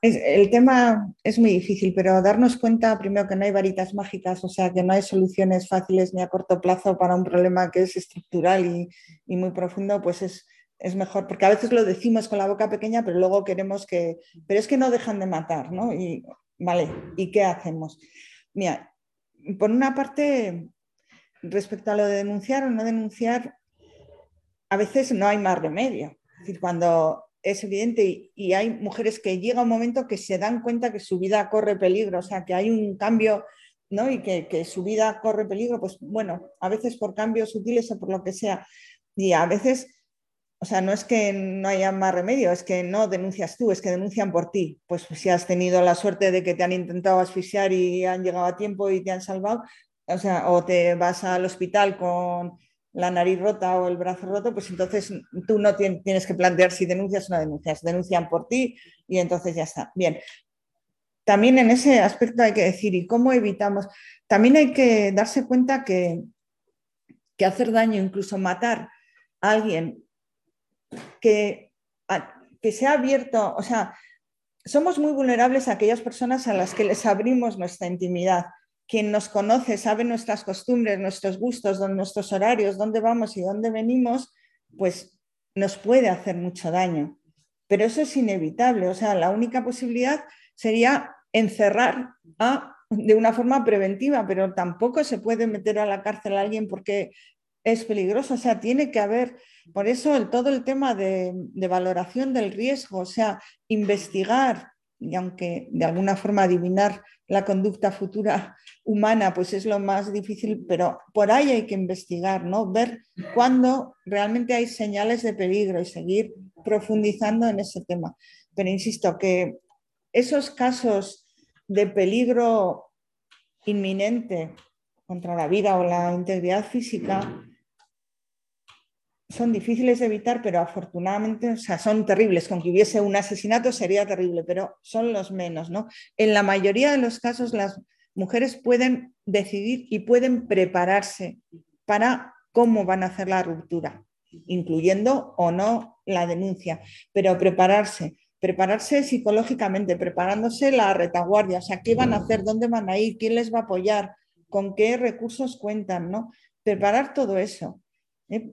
el tema es muy difícil, pero darnos cuenta primero que no hay varitas mágicas, o sea, que no hay soluciones fáciles ni a corto plazo para un problema que es estructural y, muy profundo, pues es, es mejor, porque a veces lo decimos con la boca pequeña, pero luego queremos que, pero es que no dejan de matar, ¿no? Y, vale, ¿y qué hacemos? Mira, por una parte, respecto a lo de denunciar o no denunciar, a veces no hay más remedio. Es decir, cuando es evidente y, hay mujeres que llega un momento que se dan cuenta que su vida corre peligro, o sea, que hay un cambio ¿no? y que, que, su vida corre peligro, pues bueno, a veces por cambios sutiles o por lo que sea. Y a veces o sea, no es que no haya más remedio, es que no denuncias tú, es que denuncian por ti. Pues si has tenido la suerte de que te han intentado asfixiar y han llegado a tiempo y te han salvado, o sea, o te vas al hospital con la nariz rota o el brazo roto, pues entonces tú no tienes que plantear si denuncias o no denuncias, denuncian por ti y entonces ya está. Bien. También en ese aspecto hay que decir, ¿y cómo evitamos? También hay que darse cuenta que, que hacer daño, incluso matar a alguien que, que se ha abierto, o sea, somos muy vulnerables a aquellas personas a las que les abrimos nuestra intimidad. Quien nos conoce sabe nuestras costumbres, nuestros gustos, nuestros horarios, dónde vamos y dónde venimos, pues nos puede hacer mucho daño. Pero eso es inevitable. O sea, la única posibilidad sería encerrar a, de una forma preventiva, pero tampoco se puede meter a la cárcel a alguien porque es peligroso. O sea, tiene que haber por eso todo el tema de, valoración del riesgo, o sea, investigar, y aunque de alguna forma adivinar la conducta futura humana, pues es lo más difícil, pero por ahí hay que investigar, ¿no? Ver cuándo realmente hay señales de peligro y seguir profundizando en ese tema. Pero insisto que esos casos de peligro inminente contra la vida o la integridad física son difíciles de evitar, pero afortunadamente, o sea, son terribles. Con que hubiese un asesinato sería terrible, pero son los menos, ¿no? En la mayoría de los casos las mujeres pueden decidir y pueden prepararse para cómo van a hacer la ruptura, incluyendo o no la denuncia, pero prepararse, prepararse psicológicamente, preparándose la retaguardia, o sea, qué van a hacer, dónde van a ir, quién les va a apoyar, con qué recursos cuentan, ¿no? Preparar todo eso. ¿eh?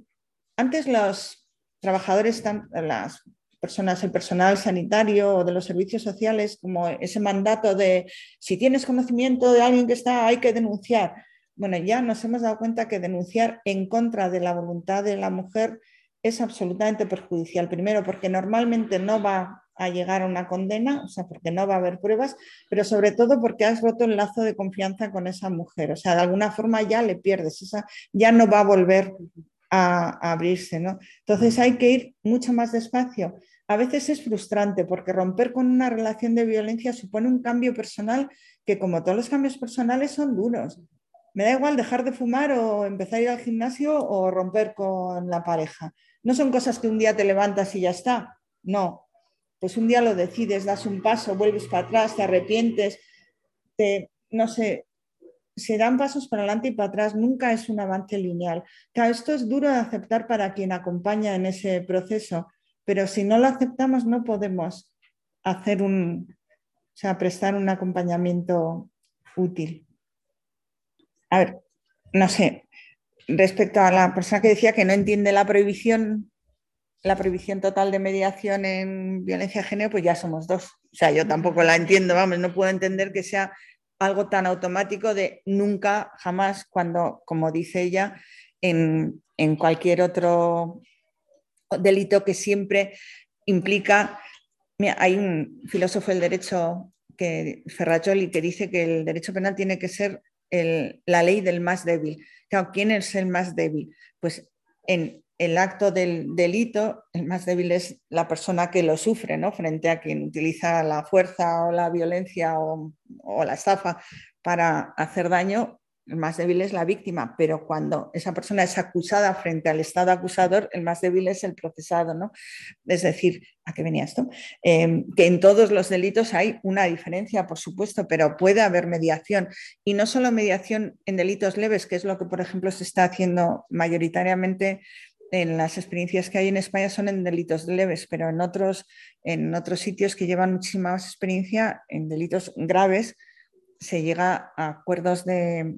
Antes los trabajadores, las personas, el personal sanitario o de los servicios sociales, como ese mandato de si tienes conocimiento de alguien que está, hay que denunciar. Bueno, ya nos hemos dado cuenta que denunciar en contra de la voluntad de la mujer es absolutamente perjudicial. Primero, porque normalmente no va a llegar a una condena, o sea, porque no va a haber pruebas, pero sobre todo porque has roto el lazo de confianza con esa mujer. O sea, de alguna forma ya le pierdes, ya no va a volver a, abrirse. ¿no? Entonces hay que ir mucho más despacio. A veces es frustrante porque romper con una relación de violencia supone un cambio personal que como todos los cambios personales son duros. Me da igual dejar de fumar o empezar a ir al gimnasio o romper con la pareja. No son cosas que un día te levantas y ya está. No. Pues un día lo decides, das un paso, vuelves para atrás, te arrepientes, te, no sé, se dan pasos para adelante y para atrás, nunca es un avance lineal. Esto es duro de aceptar para quien acompaña en ese proceso, pero si no lo aceptamos no podemos hacer un, o sea, prestar un acompañamiento útil. A ver, no sé, respecto a la persona que decía que no entiende la prohibición, la prohibición total de mediación en violencia de género, pues ya somos dos. O sea, yo tampoco la entiendo, vamos, no puedo entender que sea algo tan automático de nunca, jamás, cuando, como dice ella, en, cualquier otro delito que siempre implica... hay un filósofo del derecho, que, Ferracholi, que dice que el derecho penal tiene que ser la ley del más débil. ¿quién es el más débil? Pues en, el acto del delito, el más débil es la persona que lo sufre, ¿no? Frente a quien utiliza la fuerza o la violencia o, la estafa para hacer daño, el más débil es la víctima, pero cuando esa persona es acusada frente al Estado acusador, el más débil es el procesado, ¿no? Es decir, ¿a qué venía esto? Em, que en todos los delitos hay una diferencia, por supuesto, pero puede haber mediación. Y no solo mediación en delitos leves, que es lo que, por ejemplo, se está haciendo mayoritariamente en las experiencias que hay en España son en delitos leves, pero en otros, en otros sitios que llevan muchísima más experiencia, en delitos graves, se llega a acuerdos de,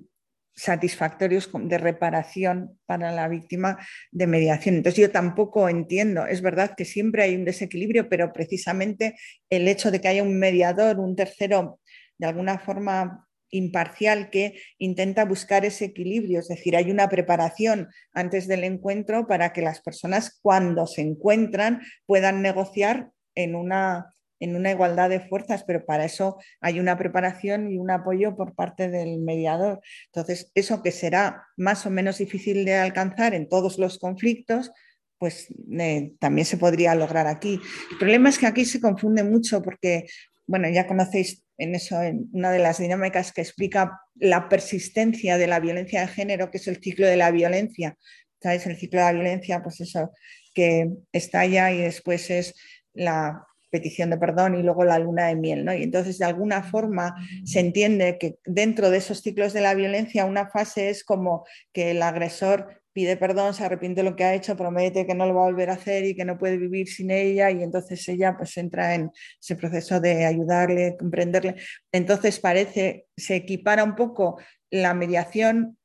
satisfactorios de reparación para la víctima de mediación. Entonces yo tampoco entiendo, es verdad que siempre hay un desequilibrio, pero precisamente el hecho de que haya un mediador, un tercero, de alguna forma imparcial que intenta buscar ese equilibrio, es decir, hay una preparación antes del encuentro para que las personas cuando se encuentran puedan negociar en una en una igualdad de fuerzas, pero para eso hay una preparación y un apoyo por parte del mediador. Entonces, eso que será más o menos difícil de alcanzar en todos los conflictos, pues eh, también se podría lograr aquí. El problema es que aquí se confunde mucho porque, bueno, ya conocéis en eso, en una de las dinámicas que explica la persistencia de la violencia de género, que es el ciclo de la violencia. ¿Sabes? El ciclo de la violencia, pues eso, que estalla y después es la petición de perdón y luego la luna de miel. ¿no? Y entonces, de alguna forma, se entiende que dentro de esos ciclos de la violencia, una fase es como que el agresor pide perdón, se arrepiente de lo que ha hecho, promete que no lo va a volver a hacer y que no puede vivir sin ella y entonces ella pues entra en ese proceso de ayudarle, comprenderle. Entonces parece, se equipara un poco la mediación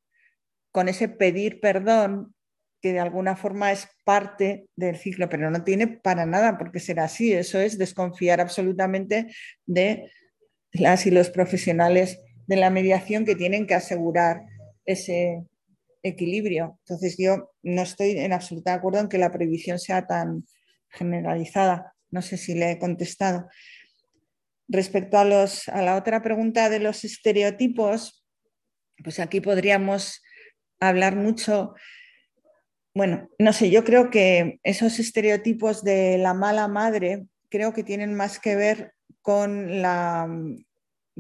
con ese pedir perdón que de alguna forma es parte del ciclo, pero no tiene para nada por qué ser así. Eso es desconfiar absolutamente de las y los profesionales de la mediación que tienen que asegurar ese equilibrio. Entonces yo no estoy en absoluta acuerdo en que la prohibición sea tan generalizada. No sé si le he contestado. Respecto a, los, a la otra pregunta de los estereotipos, pues aquí podríamos hablar mucho bueno, no sé, yo creo que esos estereotipos de la mala madre creo que tienen más que ver con la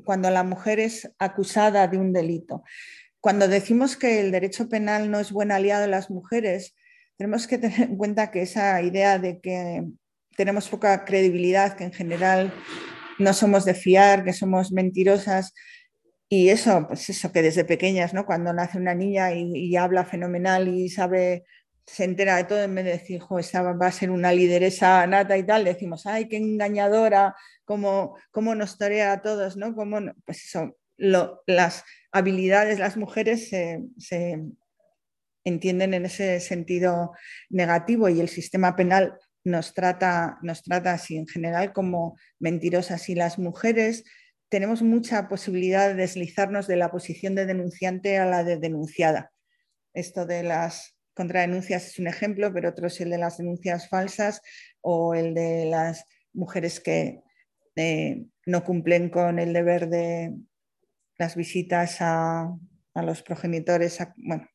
cuando la mujer es acusada de un delito. Cuando decimos que el derecho penal no es buen aliado de las mujeres, tenemos que tener en cuenta que esa idea de que tenemos poca credibilidad, que en general no somos de fiar, que somos mentirosas, y eso, pues eso que desde pequeñas, ¿no? Cuando nace una niña y, habla fenomenal y sabe se entera de todo, en vez de decir, jo, va a ser una lideresa nata y tal, decimos, ay, qué engañadora, cómo, cómo nos torea a todos, ¿no? Cómo, pues eso, las habilidades, las mujeres se, entienden en ese sentido negativo y el sistema penal nos trata, nos trata así en general como mentirosas y las mujeres tenemos mucha posibilidad de deslizarnos de la posición de denunciante a la de denunciada. Esto de las contra denuncias es un ejemplo, pero otro es el de las denuncias falsas o el de las mujeres que eh, no cumplen con el deber de las visitas a, los progenitores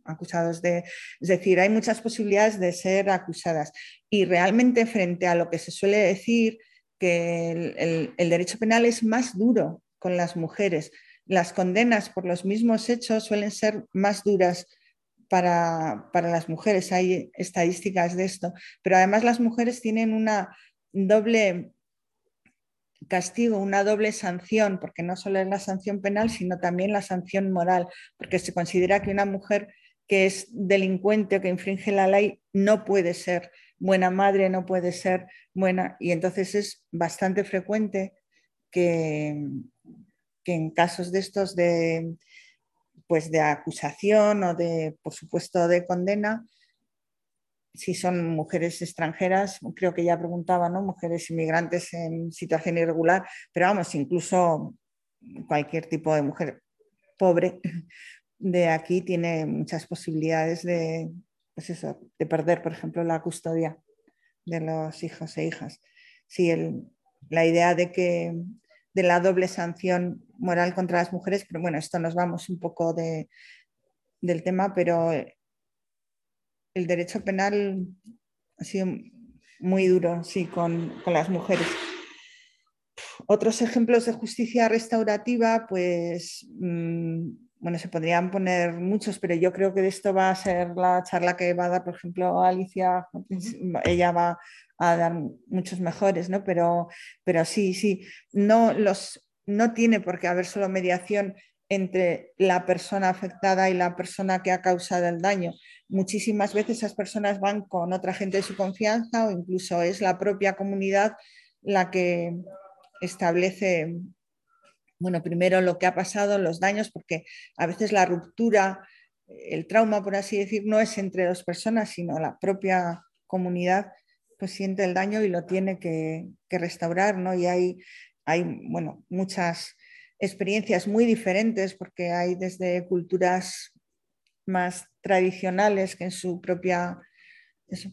acusados de... Es decir, hay muchas posibilidades de ser acusadas. Y realmente frente a lo que se suele decir, que el derecho penal es más duro con las mujeres. Las condenas por los mismos hechos suelen ser más duras para, las mujeres, hay estadísticas de esto, pero además las mujeres tienen una doble castigo, una doble sanción, porque no solo es la sanción penal, sino también la sanción moral, porque se considera que una mujer que es delincuente o que infringe la ley no puede ser buena madre, no puede ser buena, y entonces es bastante frecuente que, que en casos de estos de pues de acusación o de, por supuesto, de condena, si son mujeres extranjeras, creo que ya preguntaba, ¿no? Mujeres inmigrantes en situación irregular, pero vamos, incluso cualquier tipo de mujer pobre de aquí tiene muchas posibilidades de, pues eso, de perder, por ejemplo, la custodia de los hijos e hijas. Sí, la idea de que de la doble sanción moral contra las mujeres, pero bueno, esto nos vamos un poco de, del tema, pero el derecho penal ha sido muy duro, sí, con, las mujeres. Otros ejemplos de justicia restaurativa, pues, mm, bueno, se podrían poner muchos, pero yo creo que de esto va a ser la charla que va a dar, por ejemplo, Alicia. Ella va a dar muchos mejores, ¿no? Pero, pero sí, sí, no, los, no tiene por qué haber solo mediación entre la persona afectada y la persona que ha causado el daño. Muchísimas veces esas personas van con otra gente de su confianza o incluso es la propia comunidad la que establece bueno, primero lo que ha pasado, los daños, porque a veces la ruptura, el trauma, por así decir, no es entre dos personas, sino la propia comunidad pues siente el daño y lo tiene que, restaurar, ¿no? Y hay, hay, bueno, muchas experiencias muy diferentes porque hay desde culturas más tradicionales que en su propia,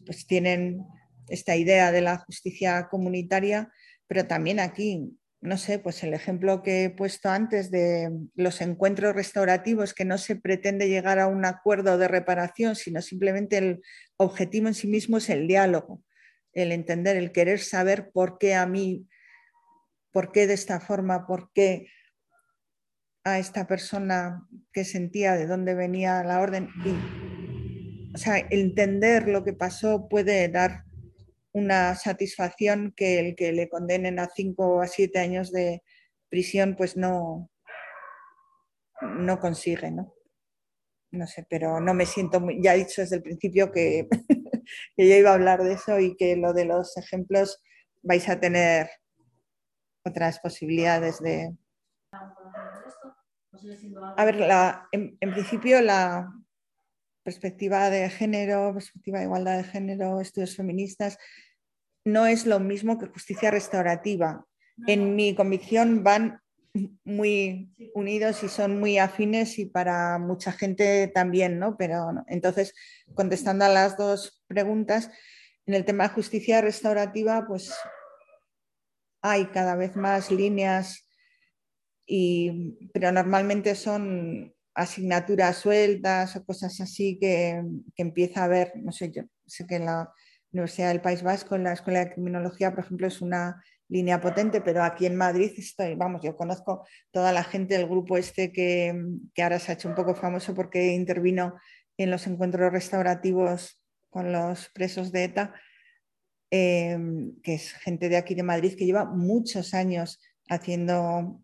pues tienen esta idea de la justicia comunitaria, pero también aquí, no sé, pues el ejemplo que he puesto antes de los encuentros restaurativos, que no se pretende llegar a un acuerdo de reparación, sino simplemente el objetivo en sí mismo es el diálogo, el entender, el querer saber por qué a mí, por qué de esta forma, por qué a esta persona que sentía de dónde venía la orden. Y, o sea, entender lo que pasó puede dar una satisfacción que el que le condenen a cinco a siete años de prisión, pues no, no consigue, ¿no? No sé, pero no me siento muy, ya he dicho desde el principio que, que yo iba a hablar de eso y que lo de los ejemplos vais a tener otras posibilidades de, a ver, en, principio la perspectiva de género, perspectiva de igualdad de género, estudios feministas, no es lo mismo que justicia restaurativa. En mi convicción van muy unidos y son muy afines y para mucha gente también, ¿no? Pero entonces, contestando a las dos preguntas, en el tema de justicia restaurativa, pues hay cada vez más líneas pero normalmente son asignaturas sueltas o cosas así que, empieza a haber, no sé, yo sé que en la Universidad del País Vasco, en la Escuela de Criminología, por ejemplo, es una línea potente, pero aquí en Madrid estoy, vamos, yo conozco toda la gente del grupo este que, ahora se ha hecho un poco famoso porque intervino en los encuentros restaurativos con los presos de ETA, eh, que es gente de aquí de Madrid que lleva muchos años haciendo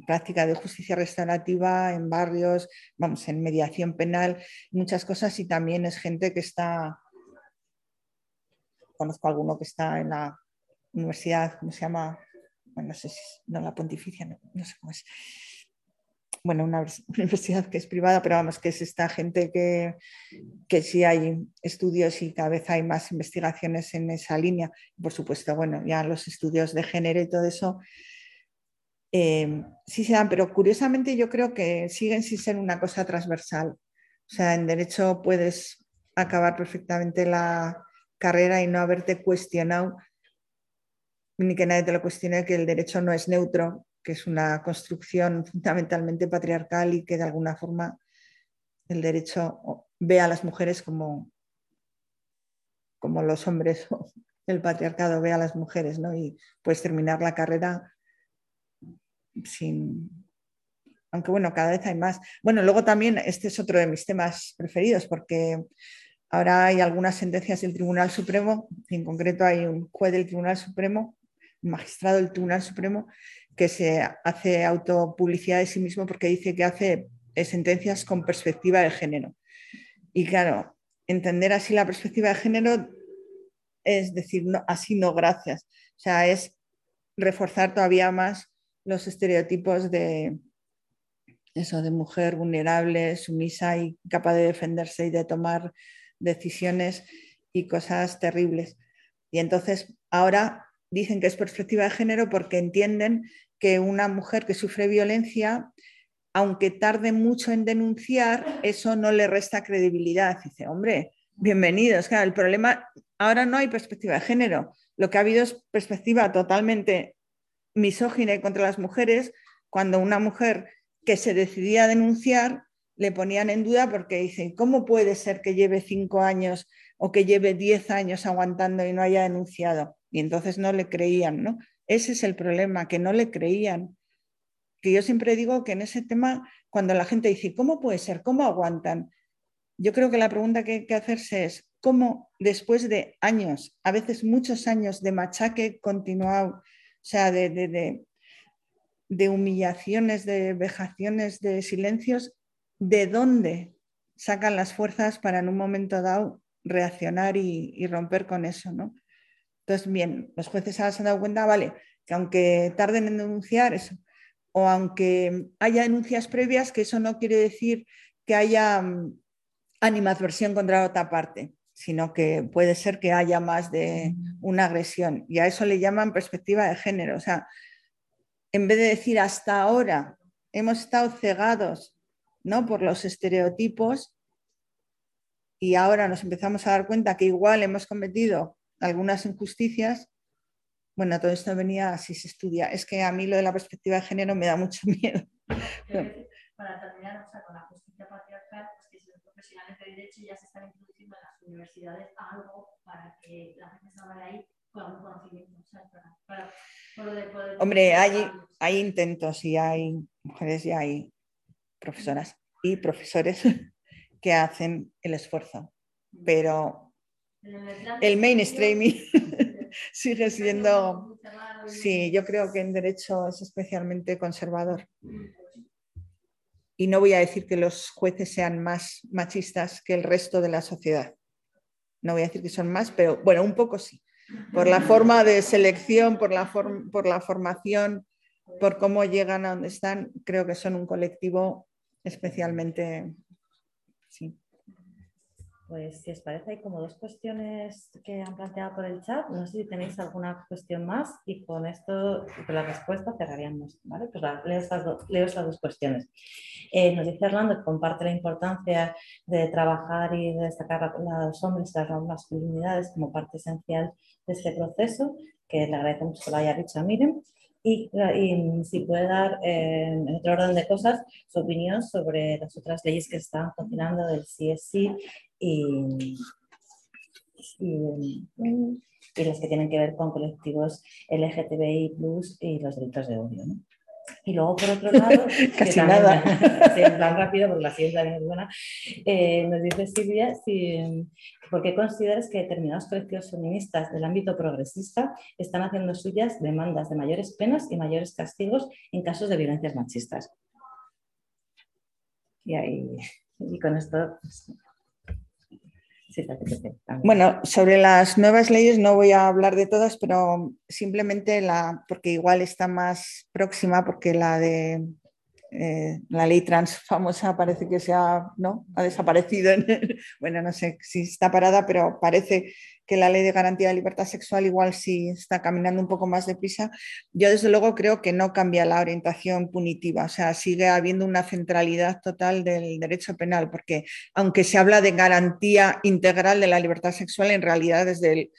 práctica de justicia restaurativa en barrios, vamos, en mediación penal, muchas cosas y también es gente que está, conozco a alguno que está en la universidad, ¿cómo se llama? Bueno, no sé si, no la pontificia, no, sé cómo es. Bueno, una universidad que es privada, pero vamos, que es esta gente que, que sí hay estudios y cada vez hay más investigaciones en esa línea. Por supuesto, bueno, ya los estudios de género y todo eso Em, sí se dan, pero curiosamente yo creo que siguen sin ser una cosa transversal. O sea, en derecho puedes acabar perfectamente la carrera y no haberte cuestionado, ni que nadie te lo cuestione, que el derecho no es neutro, que es una construcción fundamentalmente patriarcal y que de alguna forma el derecho ve a las mujeres como, como los hombres el patriarcado ve a las mujeres, ¿no? Y puedes terminar la carrera sin... Aunque bueno, cada vez hay más. Bueno, luego también este es otro de mis temas preferidos porque ahora hay algunas sentencias del Tribunal Supremo, en concreto hay un juez del Tribunal Supremo, un magistrado del Tribunal Supremo, que se hace autopublicidad de sí mismo porque dice que hace eh, sentencias con perspectiva de género. Y claro, entender así la perspectiva de género es decir, así no, gracias. O sea, es reforzar todavía más los estereotipos de eso, de mujer vulnerable, sumisa y capaz de defenderse y de tomar decisiones y cosas terribles. Y entonces ahora dicen que es perspectiva de género porque entienden que una mujer que sufre violencia, aunque tarde mucho en denunciar, eso no le resta credibilidad. Dice, hombre, bienvenidos. Claro, el problema, ahora no hay perspectiva de género. Lo que ha habido es perspectiva totalmente misógina contra las mujeres, cuando una mujer que se decidía a denunciar le ponían en duda porque dicen, ¿cómo puede ser que lleve cinco años o que lleve diez años aguantando y no haya denunciado? Y entonces no le creían, ¿no? Ese es el problema, que no le creían. Que yo siempre digo que en ese tema, cuando la gente dice, ¿cómo puede ser? ¿Cómo aguantan? Yo creo que la pregunta que hay que hacerse es, ¿cómo después de años, a veces muchos años de machaque continuado, o sea, de, humillaciones, de vejaciones, de silencios, ¿de dónde sacan las fuerzas para en un momento dado reaccionar y, romper con eso? ¿no? Entonces, bien, los jueces se han dado cuenta, vale, que aunque tarden en denunciar eso, o aunque haya denuncias previas, que eso no quiere decir que haya mm, animadversión contra la otra parte, sino que puede ser que haya más de una agresión. Y a eso le llaman perspectiva de género. O sea, en vez de decir hasta ahora hemos estado cegados ¿no? por los estereotipos y ahora nos empezamos a dar cuenta que igual hemos cometido algunas injusticias, bueno, todo esto venía si se estudia. Es que a mí lo de la perspectiva de género me da mucho miedo. Para terminar, o sea, con la justicia patriarcal, pues que si los profesionales de derecho ya se están introduciendo en las universidades algo para que la gente salga de ahí con un conocimiento. O sea, para, para, poder, poder Hombre, hay, hay intentos y hay mujeres y hay profesoras y profesores que hacen el esfuerzo, pero el mainstreaming sigue siendo, sí, yo creo que en derecho es especialmente conservador. Y no voy a decir que los jueces sean más machistas que el resto de la sociedad. No voy a decir que son más, pero bueno, un poco sí. Por la forma de selección, por la, por la formación, por cómo llegan a donde están, creo que son un colectivo especialmente... Sí. Pues si os parece, hay como dos cuestiones que han planteado por el chat. No sé si tenéis alguna cuestión más y con esto, con la respuesta cerraríamos. ¿vale? Pues leo, estas leo estas dos cuestiones. Eh, nos dice Orlando que comparte la importancia de trabajar y de destacar a los hombres y las masculinidades como parte esencial de este proceso, que le agradecemos que lo haya dicho a Miren. Y, si puede dar, eh, en otro orden de cosas, su opinión sobre las otras leyes que están funcionando del CSC y, y, y, las que tienen que ver con colectivos LGTBI y los delitos de odio. ¿no? Y luego, por otro lado, casi nada. en plan rápido, porque la siguiente también es buena, eh, nos dice Silvia, si, ¿por qué consideras que determinados colectivos feministas del ámbito progresista están haciendo suyas demandas de mayores penas y mayores castigos en casos de violencias machistas? Y, ahí, y con esto pues, bueno, sobre las nuevas leyes no voy a hablar de todas, pero simplemente la, porque igual está más próxima, porque la de eh, la ley trans famosa parece que se ha, ¿no? ha desaparecido. bueno, no sé si está parada, pero parece que la ley de garantía de libertad sexual igual sí está caminando un poco más deprisa. Yo desde luego creo que no cambia la orientación punitiva, o sea, sigue habiendo una centralidad total del derecho penal, porque aunque se habla de garantía integral de la libertad sexual, en realidad desde el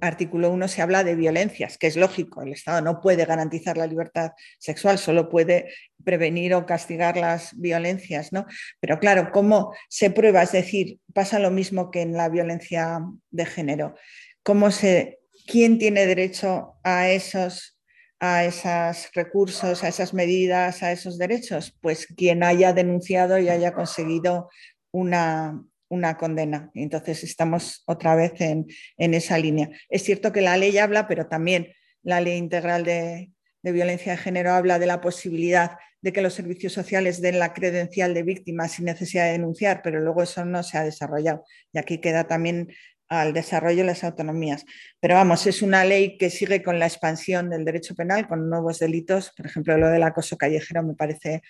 artículo 1 se habla de violencias, que es lógico, el Estado no puede garantizar la libertad sexual, solo puede prevenir o castigar las violencias, ¿no? Pero claro, ¿cómo se prueba? Es decir, pasa lo mismo que en la violencia de género. ¿Cómo se, ¿Quién tiene derecho a esos, a esos recursos, a esas medidas, a esos derechos? Pues quien haya denunciado y haya conseguido una, una condena. Entonces estamos otra vez en, esa línea. Es cierto que la ley habla, pero también la ley integral de, violencia de género habla de la posibilidad de que los servicios sociales den la credencial de víctima sin necesidad de denunciar, pero luego eso no se ha desarrollado. Y aquí queda también al desarrollo de las autonomías. Pero vamos, es una ley que sigue con la expansión del derecho penal, con nuevos delitos. Por ejemplo, lo del acoso callejero me parece,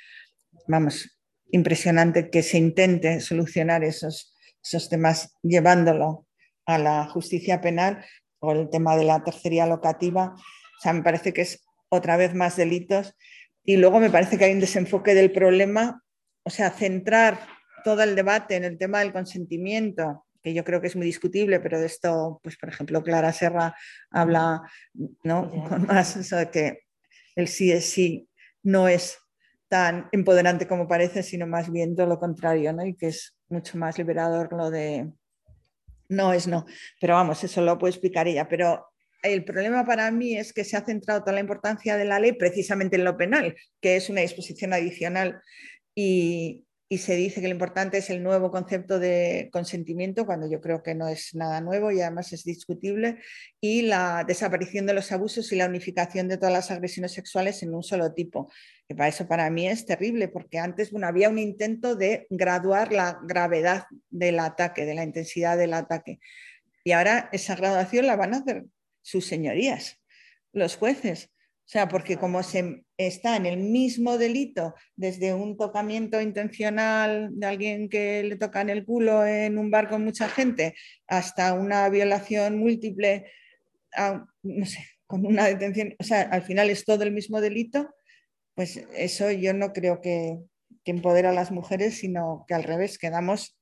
vamos, impresionante que se intente solucionar esos, esos temas llevándolo a la justicia penal o el tema de la tercería locativa. O sea, me parece que es otra vez más delitos. Y luego me parece que hay un desenfoque del problema, o sea, centrar todo el debate en el tema del consentimiento, que yo creo que es muy discutible, pero de esto, pues por ejemplo, Clara Serra habla ¿no? con más eso de que el sí es sí no es tan empoderante como parece, sino más bien todo lo contrario, ¿no? y que es mucho más liberador lo de no es no. Pero vamos, eso lo puede explicar ella. Pero el problema para mí es que se ha centrado toda la importancia de la ley precisamente en lo penal, que es una disposición adicional. Y, y se dice que lo importante es el nuevo concepto de consentimiento, cuando yo creo que no es nada nuevo y además es discutible, y la desaparición de los abusos y la unificación de todas las agresiones sexuales en un solo tipo. Que para eso para mí es terrible, porque antes había un intento de graduar la gravedad del ataque, de la intensidad del ataque. Y ahora esa graduación la van a hacer sus señorías, los jueces O sea, porque como se está en el mismo delito, desde un tocamiento intencional de alguien que le toca en el culo en un bar con mucha gente, hasta una violación múltiple, no sé, con una detención, o sea, al final es todo el mismo delito, pues eso yo no creo que, que empodera a las mujeres, sino que al revés, quedamos,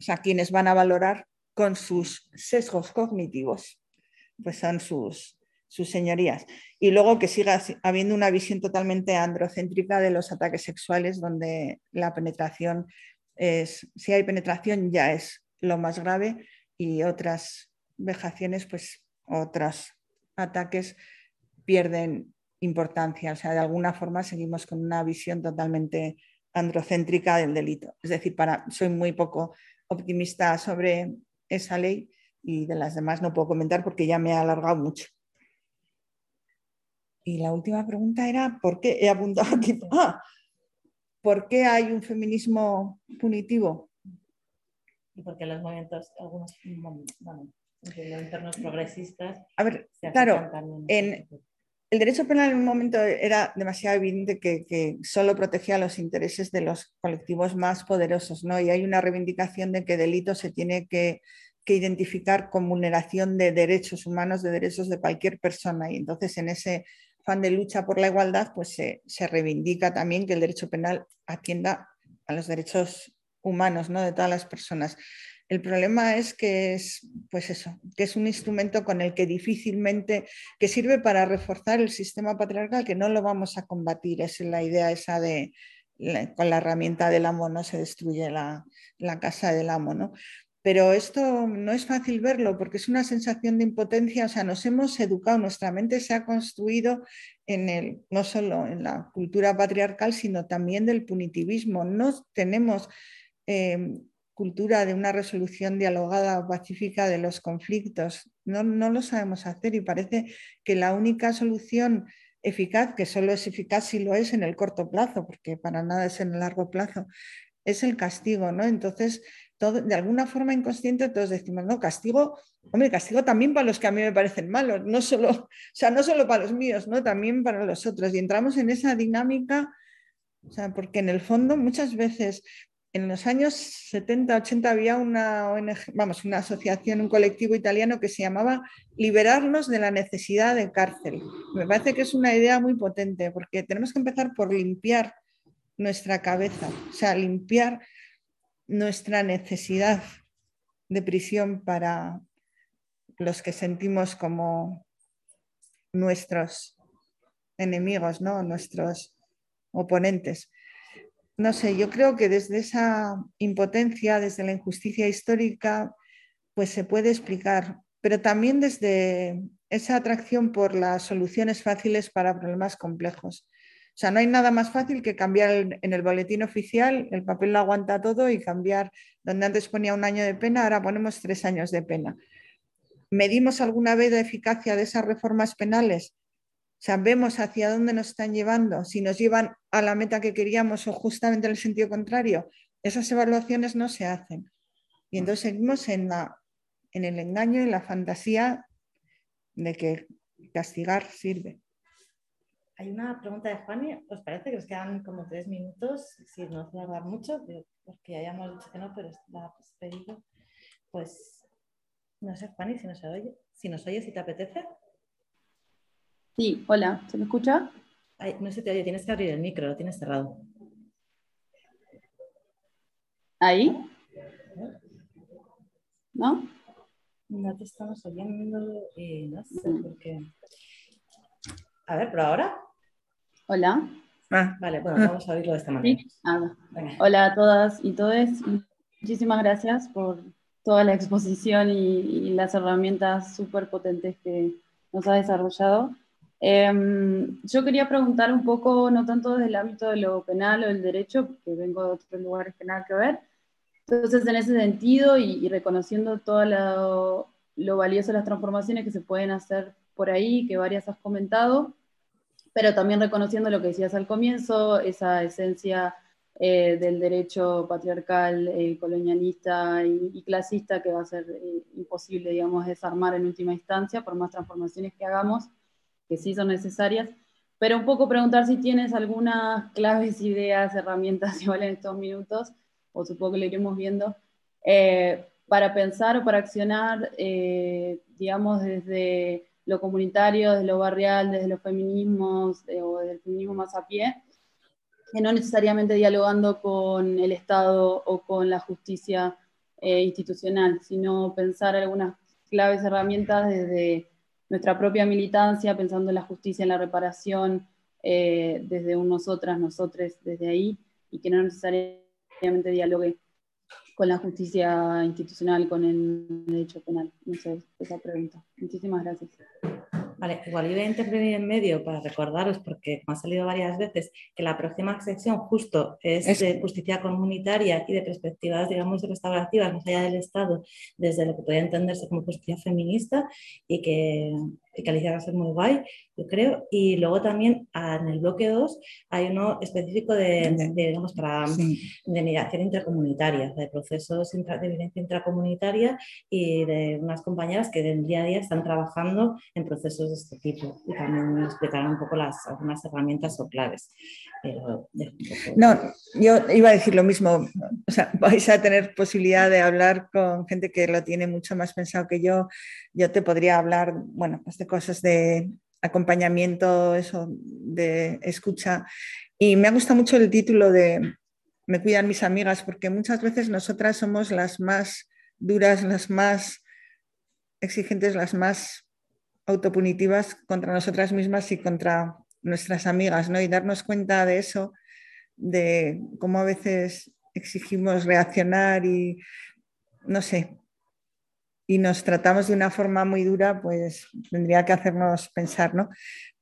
o sea, quienes van a valorar con sus sesgos cognitivos, pues son sus, sus señorías. Y luego que siga habiendo una visión totalmente androcéntrica de los ataques sexuales, donde la penetración es, si hay penetración ya es lo más grave y otras vejaciones, pues otros ataques pierden importancia. O sea, de alguna forma seguimos con una visión totalmente androcéntrica del delito. Es decir, para, soy muy poco optimista sobre esa ley y de las demás no puedo comentar porque ya me ha alargado mucho. Y la última pregunta era, ¿por qué he apuntado aquí? Ah, ¿Por qué hay un feminismo punitivo? Y porque los movimientos, algunos bueno, los entornos progresistas... A ver, claro, en, el derecho penal en un momento era demasiado evidente que, que, solo protegía los intereses de los colectivos más poderosos, ¿no? Y hay una reivindicación de que delito se tiene que que identificar con vulneración de derechos humanos, de derechos de cualquier persona. Y entonces en ese de lucha por la igualdad, pues se, reivindica también que el derecho penal atienda a los derechos humanos ¿no? de todas las personas. El problema es que es, pues eso, que es un instrumento con el que difícilmente, que sirve para reforzar el sistema patriarcal, que no lo vamos a combatir. Es la idea esa de, con la herramienta del amo no se destruye la, la casa del amo. ¿no? Pero esto no es fácil verlo porque es una sensación de impotencia, o sea, nos hemos educado, nuestra mente se ha construido en el, no solo en la cultura patriarcal, sino también del punitivismo. No tenemos em, cultura de una resolución dialogada o pacífica de los conflictos, no, no lo sabemos hacer y parece que la única solución eficaz, que solo es eficaz si lo es en el corto plazo, porque para nada es en el largo plazo, es el castigo, ¿no? Entonces, de alguna forma inconsciente todos decimos, no, castigo, hombre, castigo también para los que a mí me parecen malos, no solo, o sea, no solo para los míos, ¿no? también para los otros. Y entramos en esa dinámica, o sea, porque en el fondo muchas veces en los años 70, 80 había una vamos, una asociación, un colectivo italiano que se llamaba Liberarnos de la necesidad de cárcel. Me parece que es una idea muy potente porque tenemos que empezar por limpiar nuestra cabeza, o sea, limpiar nuestra necesidad de prisión para los que sentimos como nuestros enemigos, ¿no? nuestros oponentes. No sé, yo creo que desde esa impotencia, desde la injusticia histórica, pues se puede explicar, pero también desde esa atracción por las soluciones fáciles para problemas complejos. O sea, no hay nada más fácil que cambiar en el boletín oficial, el papel lo aguanta todo y cambiar donde antes ponía un año de pena, ahora ponemos tres años de pena. ¿Medimos alguna vez la eficacia de esas reformas penales? ¿Sabemos hacia dónde nos están llevando? Si nos llevan a la meta que queríamos o justamente en el sentido contrario. Esas evaluaciones no se hacen. Y entonces seguimos en, la, en el engaño y la fantasía de que castigar sirve. Hay una pregunta de Fanny, ¿os parece que os quedan como tres minutos? Si no os va a mucho, porque ya hayamos dicho que no, pero has pedido. Pues no sé, Fanny, si nos oye, si nos oye, si te apetece. Sí, hola, ¿se me escucha? no se te oye, tienes que abrir el micro, lo tienes cerrado. ¿Ahí? ¿No? No te estamos oyendo, y no sé por qué. A ver, pero ahora. Hola. Ah, vale, bueno, vamos a oírlo de esta manera. Ah, hola a todas y todos. Muchísimas gracias por toda la exposición y, las herramientas súper potentes que nos ha desarrollado. Em, yo quería preguntar un poco, no tanto desde el ámbito de lo penal o del derecho, porque vengo de otros lugares que nada que ver. Entonces, en ese sentido y, reconociendo todo lo, lo valioso de las transformaciones que se pueden hacer por ahí, que varias has comentado, pero también reconociendo lo que decías al comienzo, esa esencia eh, del derecho patriarcal, eh, colonialista y, clasista que va a ser eh, imposible, digamos, desarmar en última instancia por más transformaciones que hagamos. que sí son necesarias, pero un poco preguntar si tienes algunas claves, ideas, herramientas, igual en estos minutos, o supongo que lo iremos viendo, eh, para pensar o para accionar, eh, digamos, desde lo comunitario, desde lo barrial, desde los feminismos o desde el feminismo más a pie, que no necesariamente dialogando con el Estado o con la justicia eh, institucional, sino pensar algunas claves herramientas desde nuestra propia militancia, pensando en la justicia, en la reparación, eh, desde un nosotras, nosotres, desde ahí, y que no necesariamente dialogue con la justicia institucional, con el derecho penal. No sé, esa pregunta. Muchísimas gracias. Vale, igual voy a intervenir en medio para recordaros, porque me ha salido varias veces, que la próxima sección justo es, de justicia comunitaria y de perspectivas, digamos, restaurativas más allá del Estado, desde lo que puede entenderse como justicia feminista y que que Alicia va a ser muy guay, yo creo. Y luego también ah, en el bloque 2 hay uno específico de, digamos, para, de mediación intracomunitaria, de procesos de violencia intracomunitaria y de unas compañeras que del día a día están trabajando en procesos de este tipo. Y también me explicarán un poco las, algunas herramientas o claves. No, yo iba a decir lo mismo. O sea, vais a tener posibilidad de hablar con gente que lo tiene mucho más pensado que yo. Yo te podría hablar, bueno, pues de cosas de acompañamiento, eso, de escucha. Y me ha gustado mucho el título de Me cuidan mis amigas, porque muchas veces nosotras somos las más duras, las más exigentes, las más autopunitivas contra nosotras mismas y contra nuestras amigas, ¿no? Y darnos cuenta de eso, de cómo a veces exigimos reaccionar y, no sé, y nos tratamos de una forma muy dura, pues tendría que hacernos pensar, ¿no?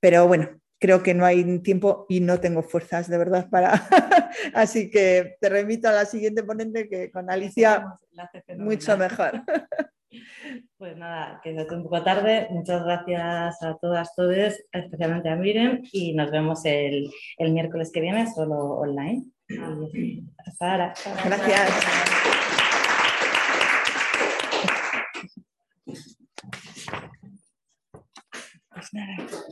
Pero bueno, creo que no hay tiempo y no tengo fuerzas de verdad para... Así que te remito a la siguiente ponente que con Alicia mucho mejor. Pues nada, que es un poco tarde. Muchas gracias a todas, todos, especialmente a Miren, y nos vemos el, el miércoles que viene, solo online. Hasta ahora. Gracias. next.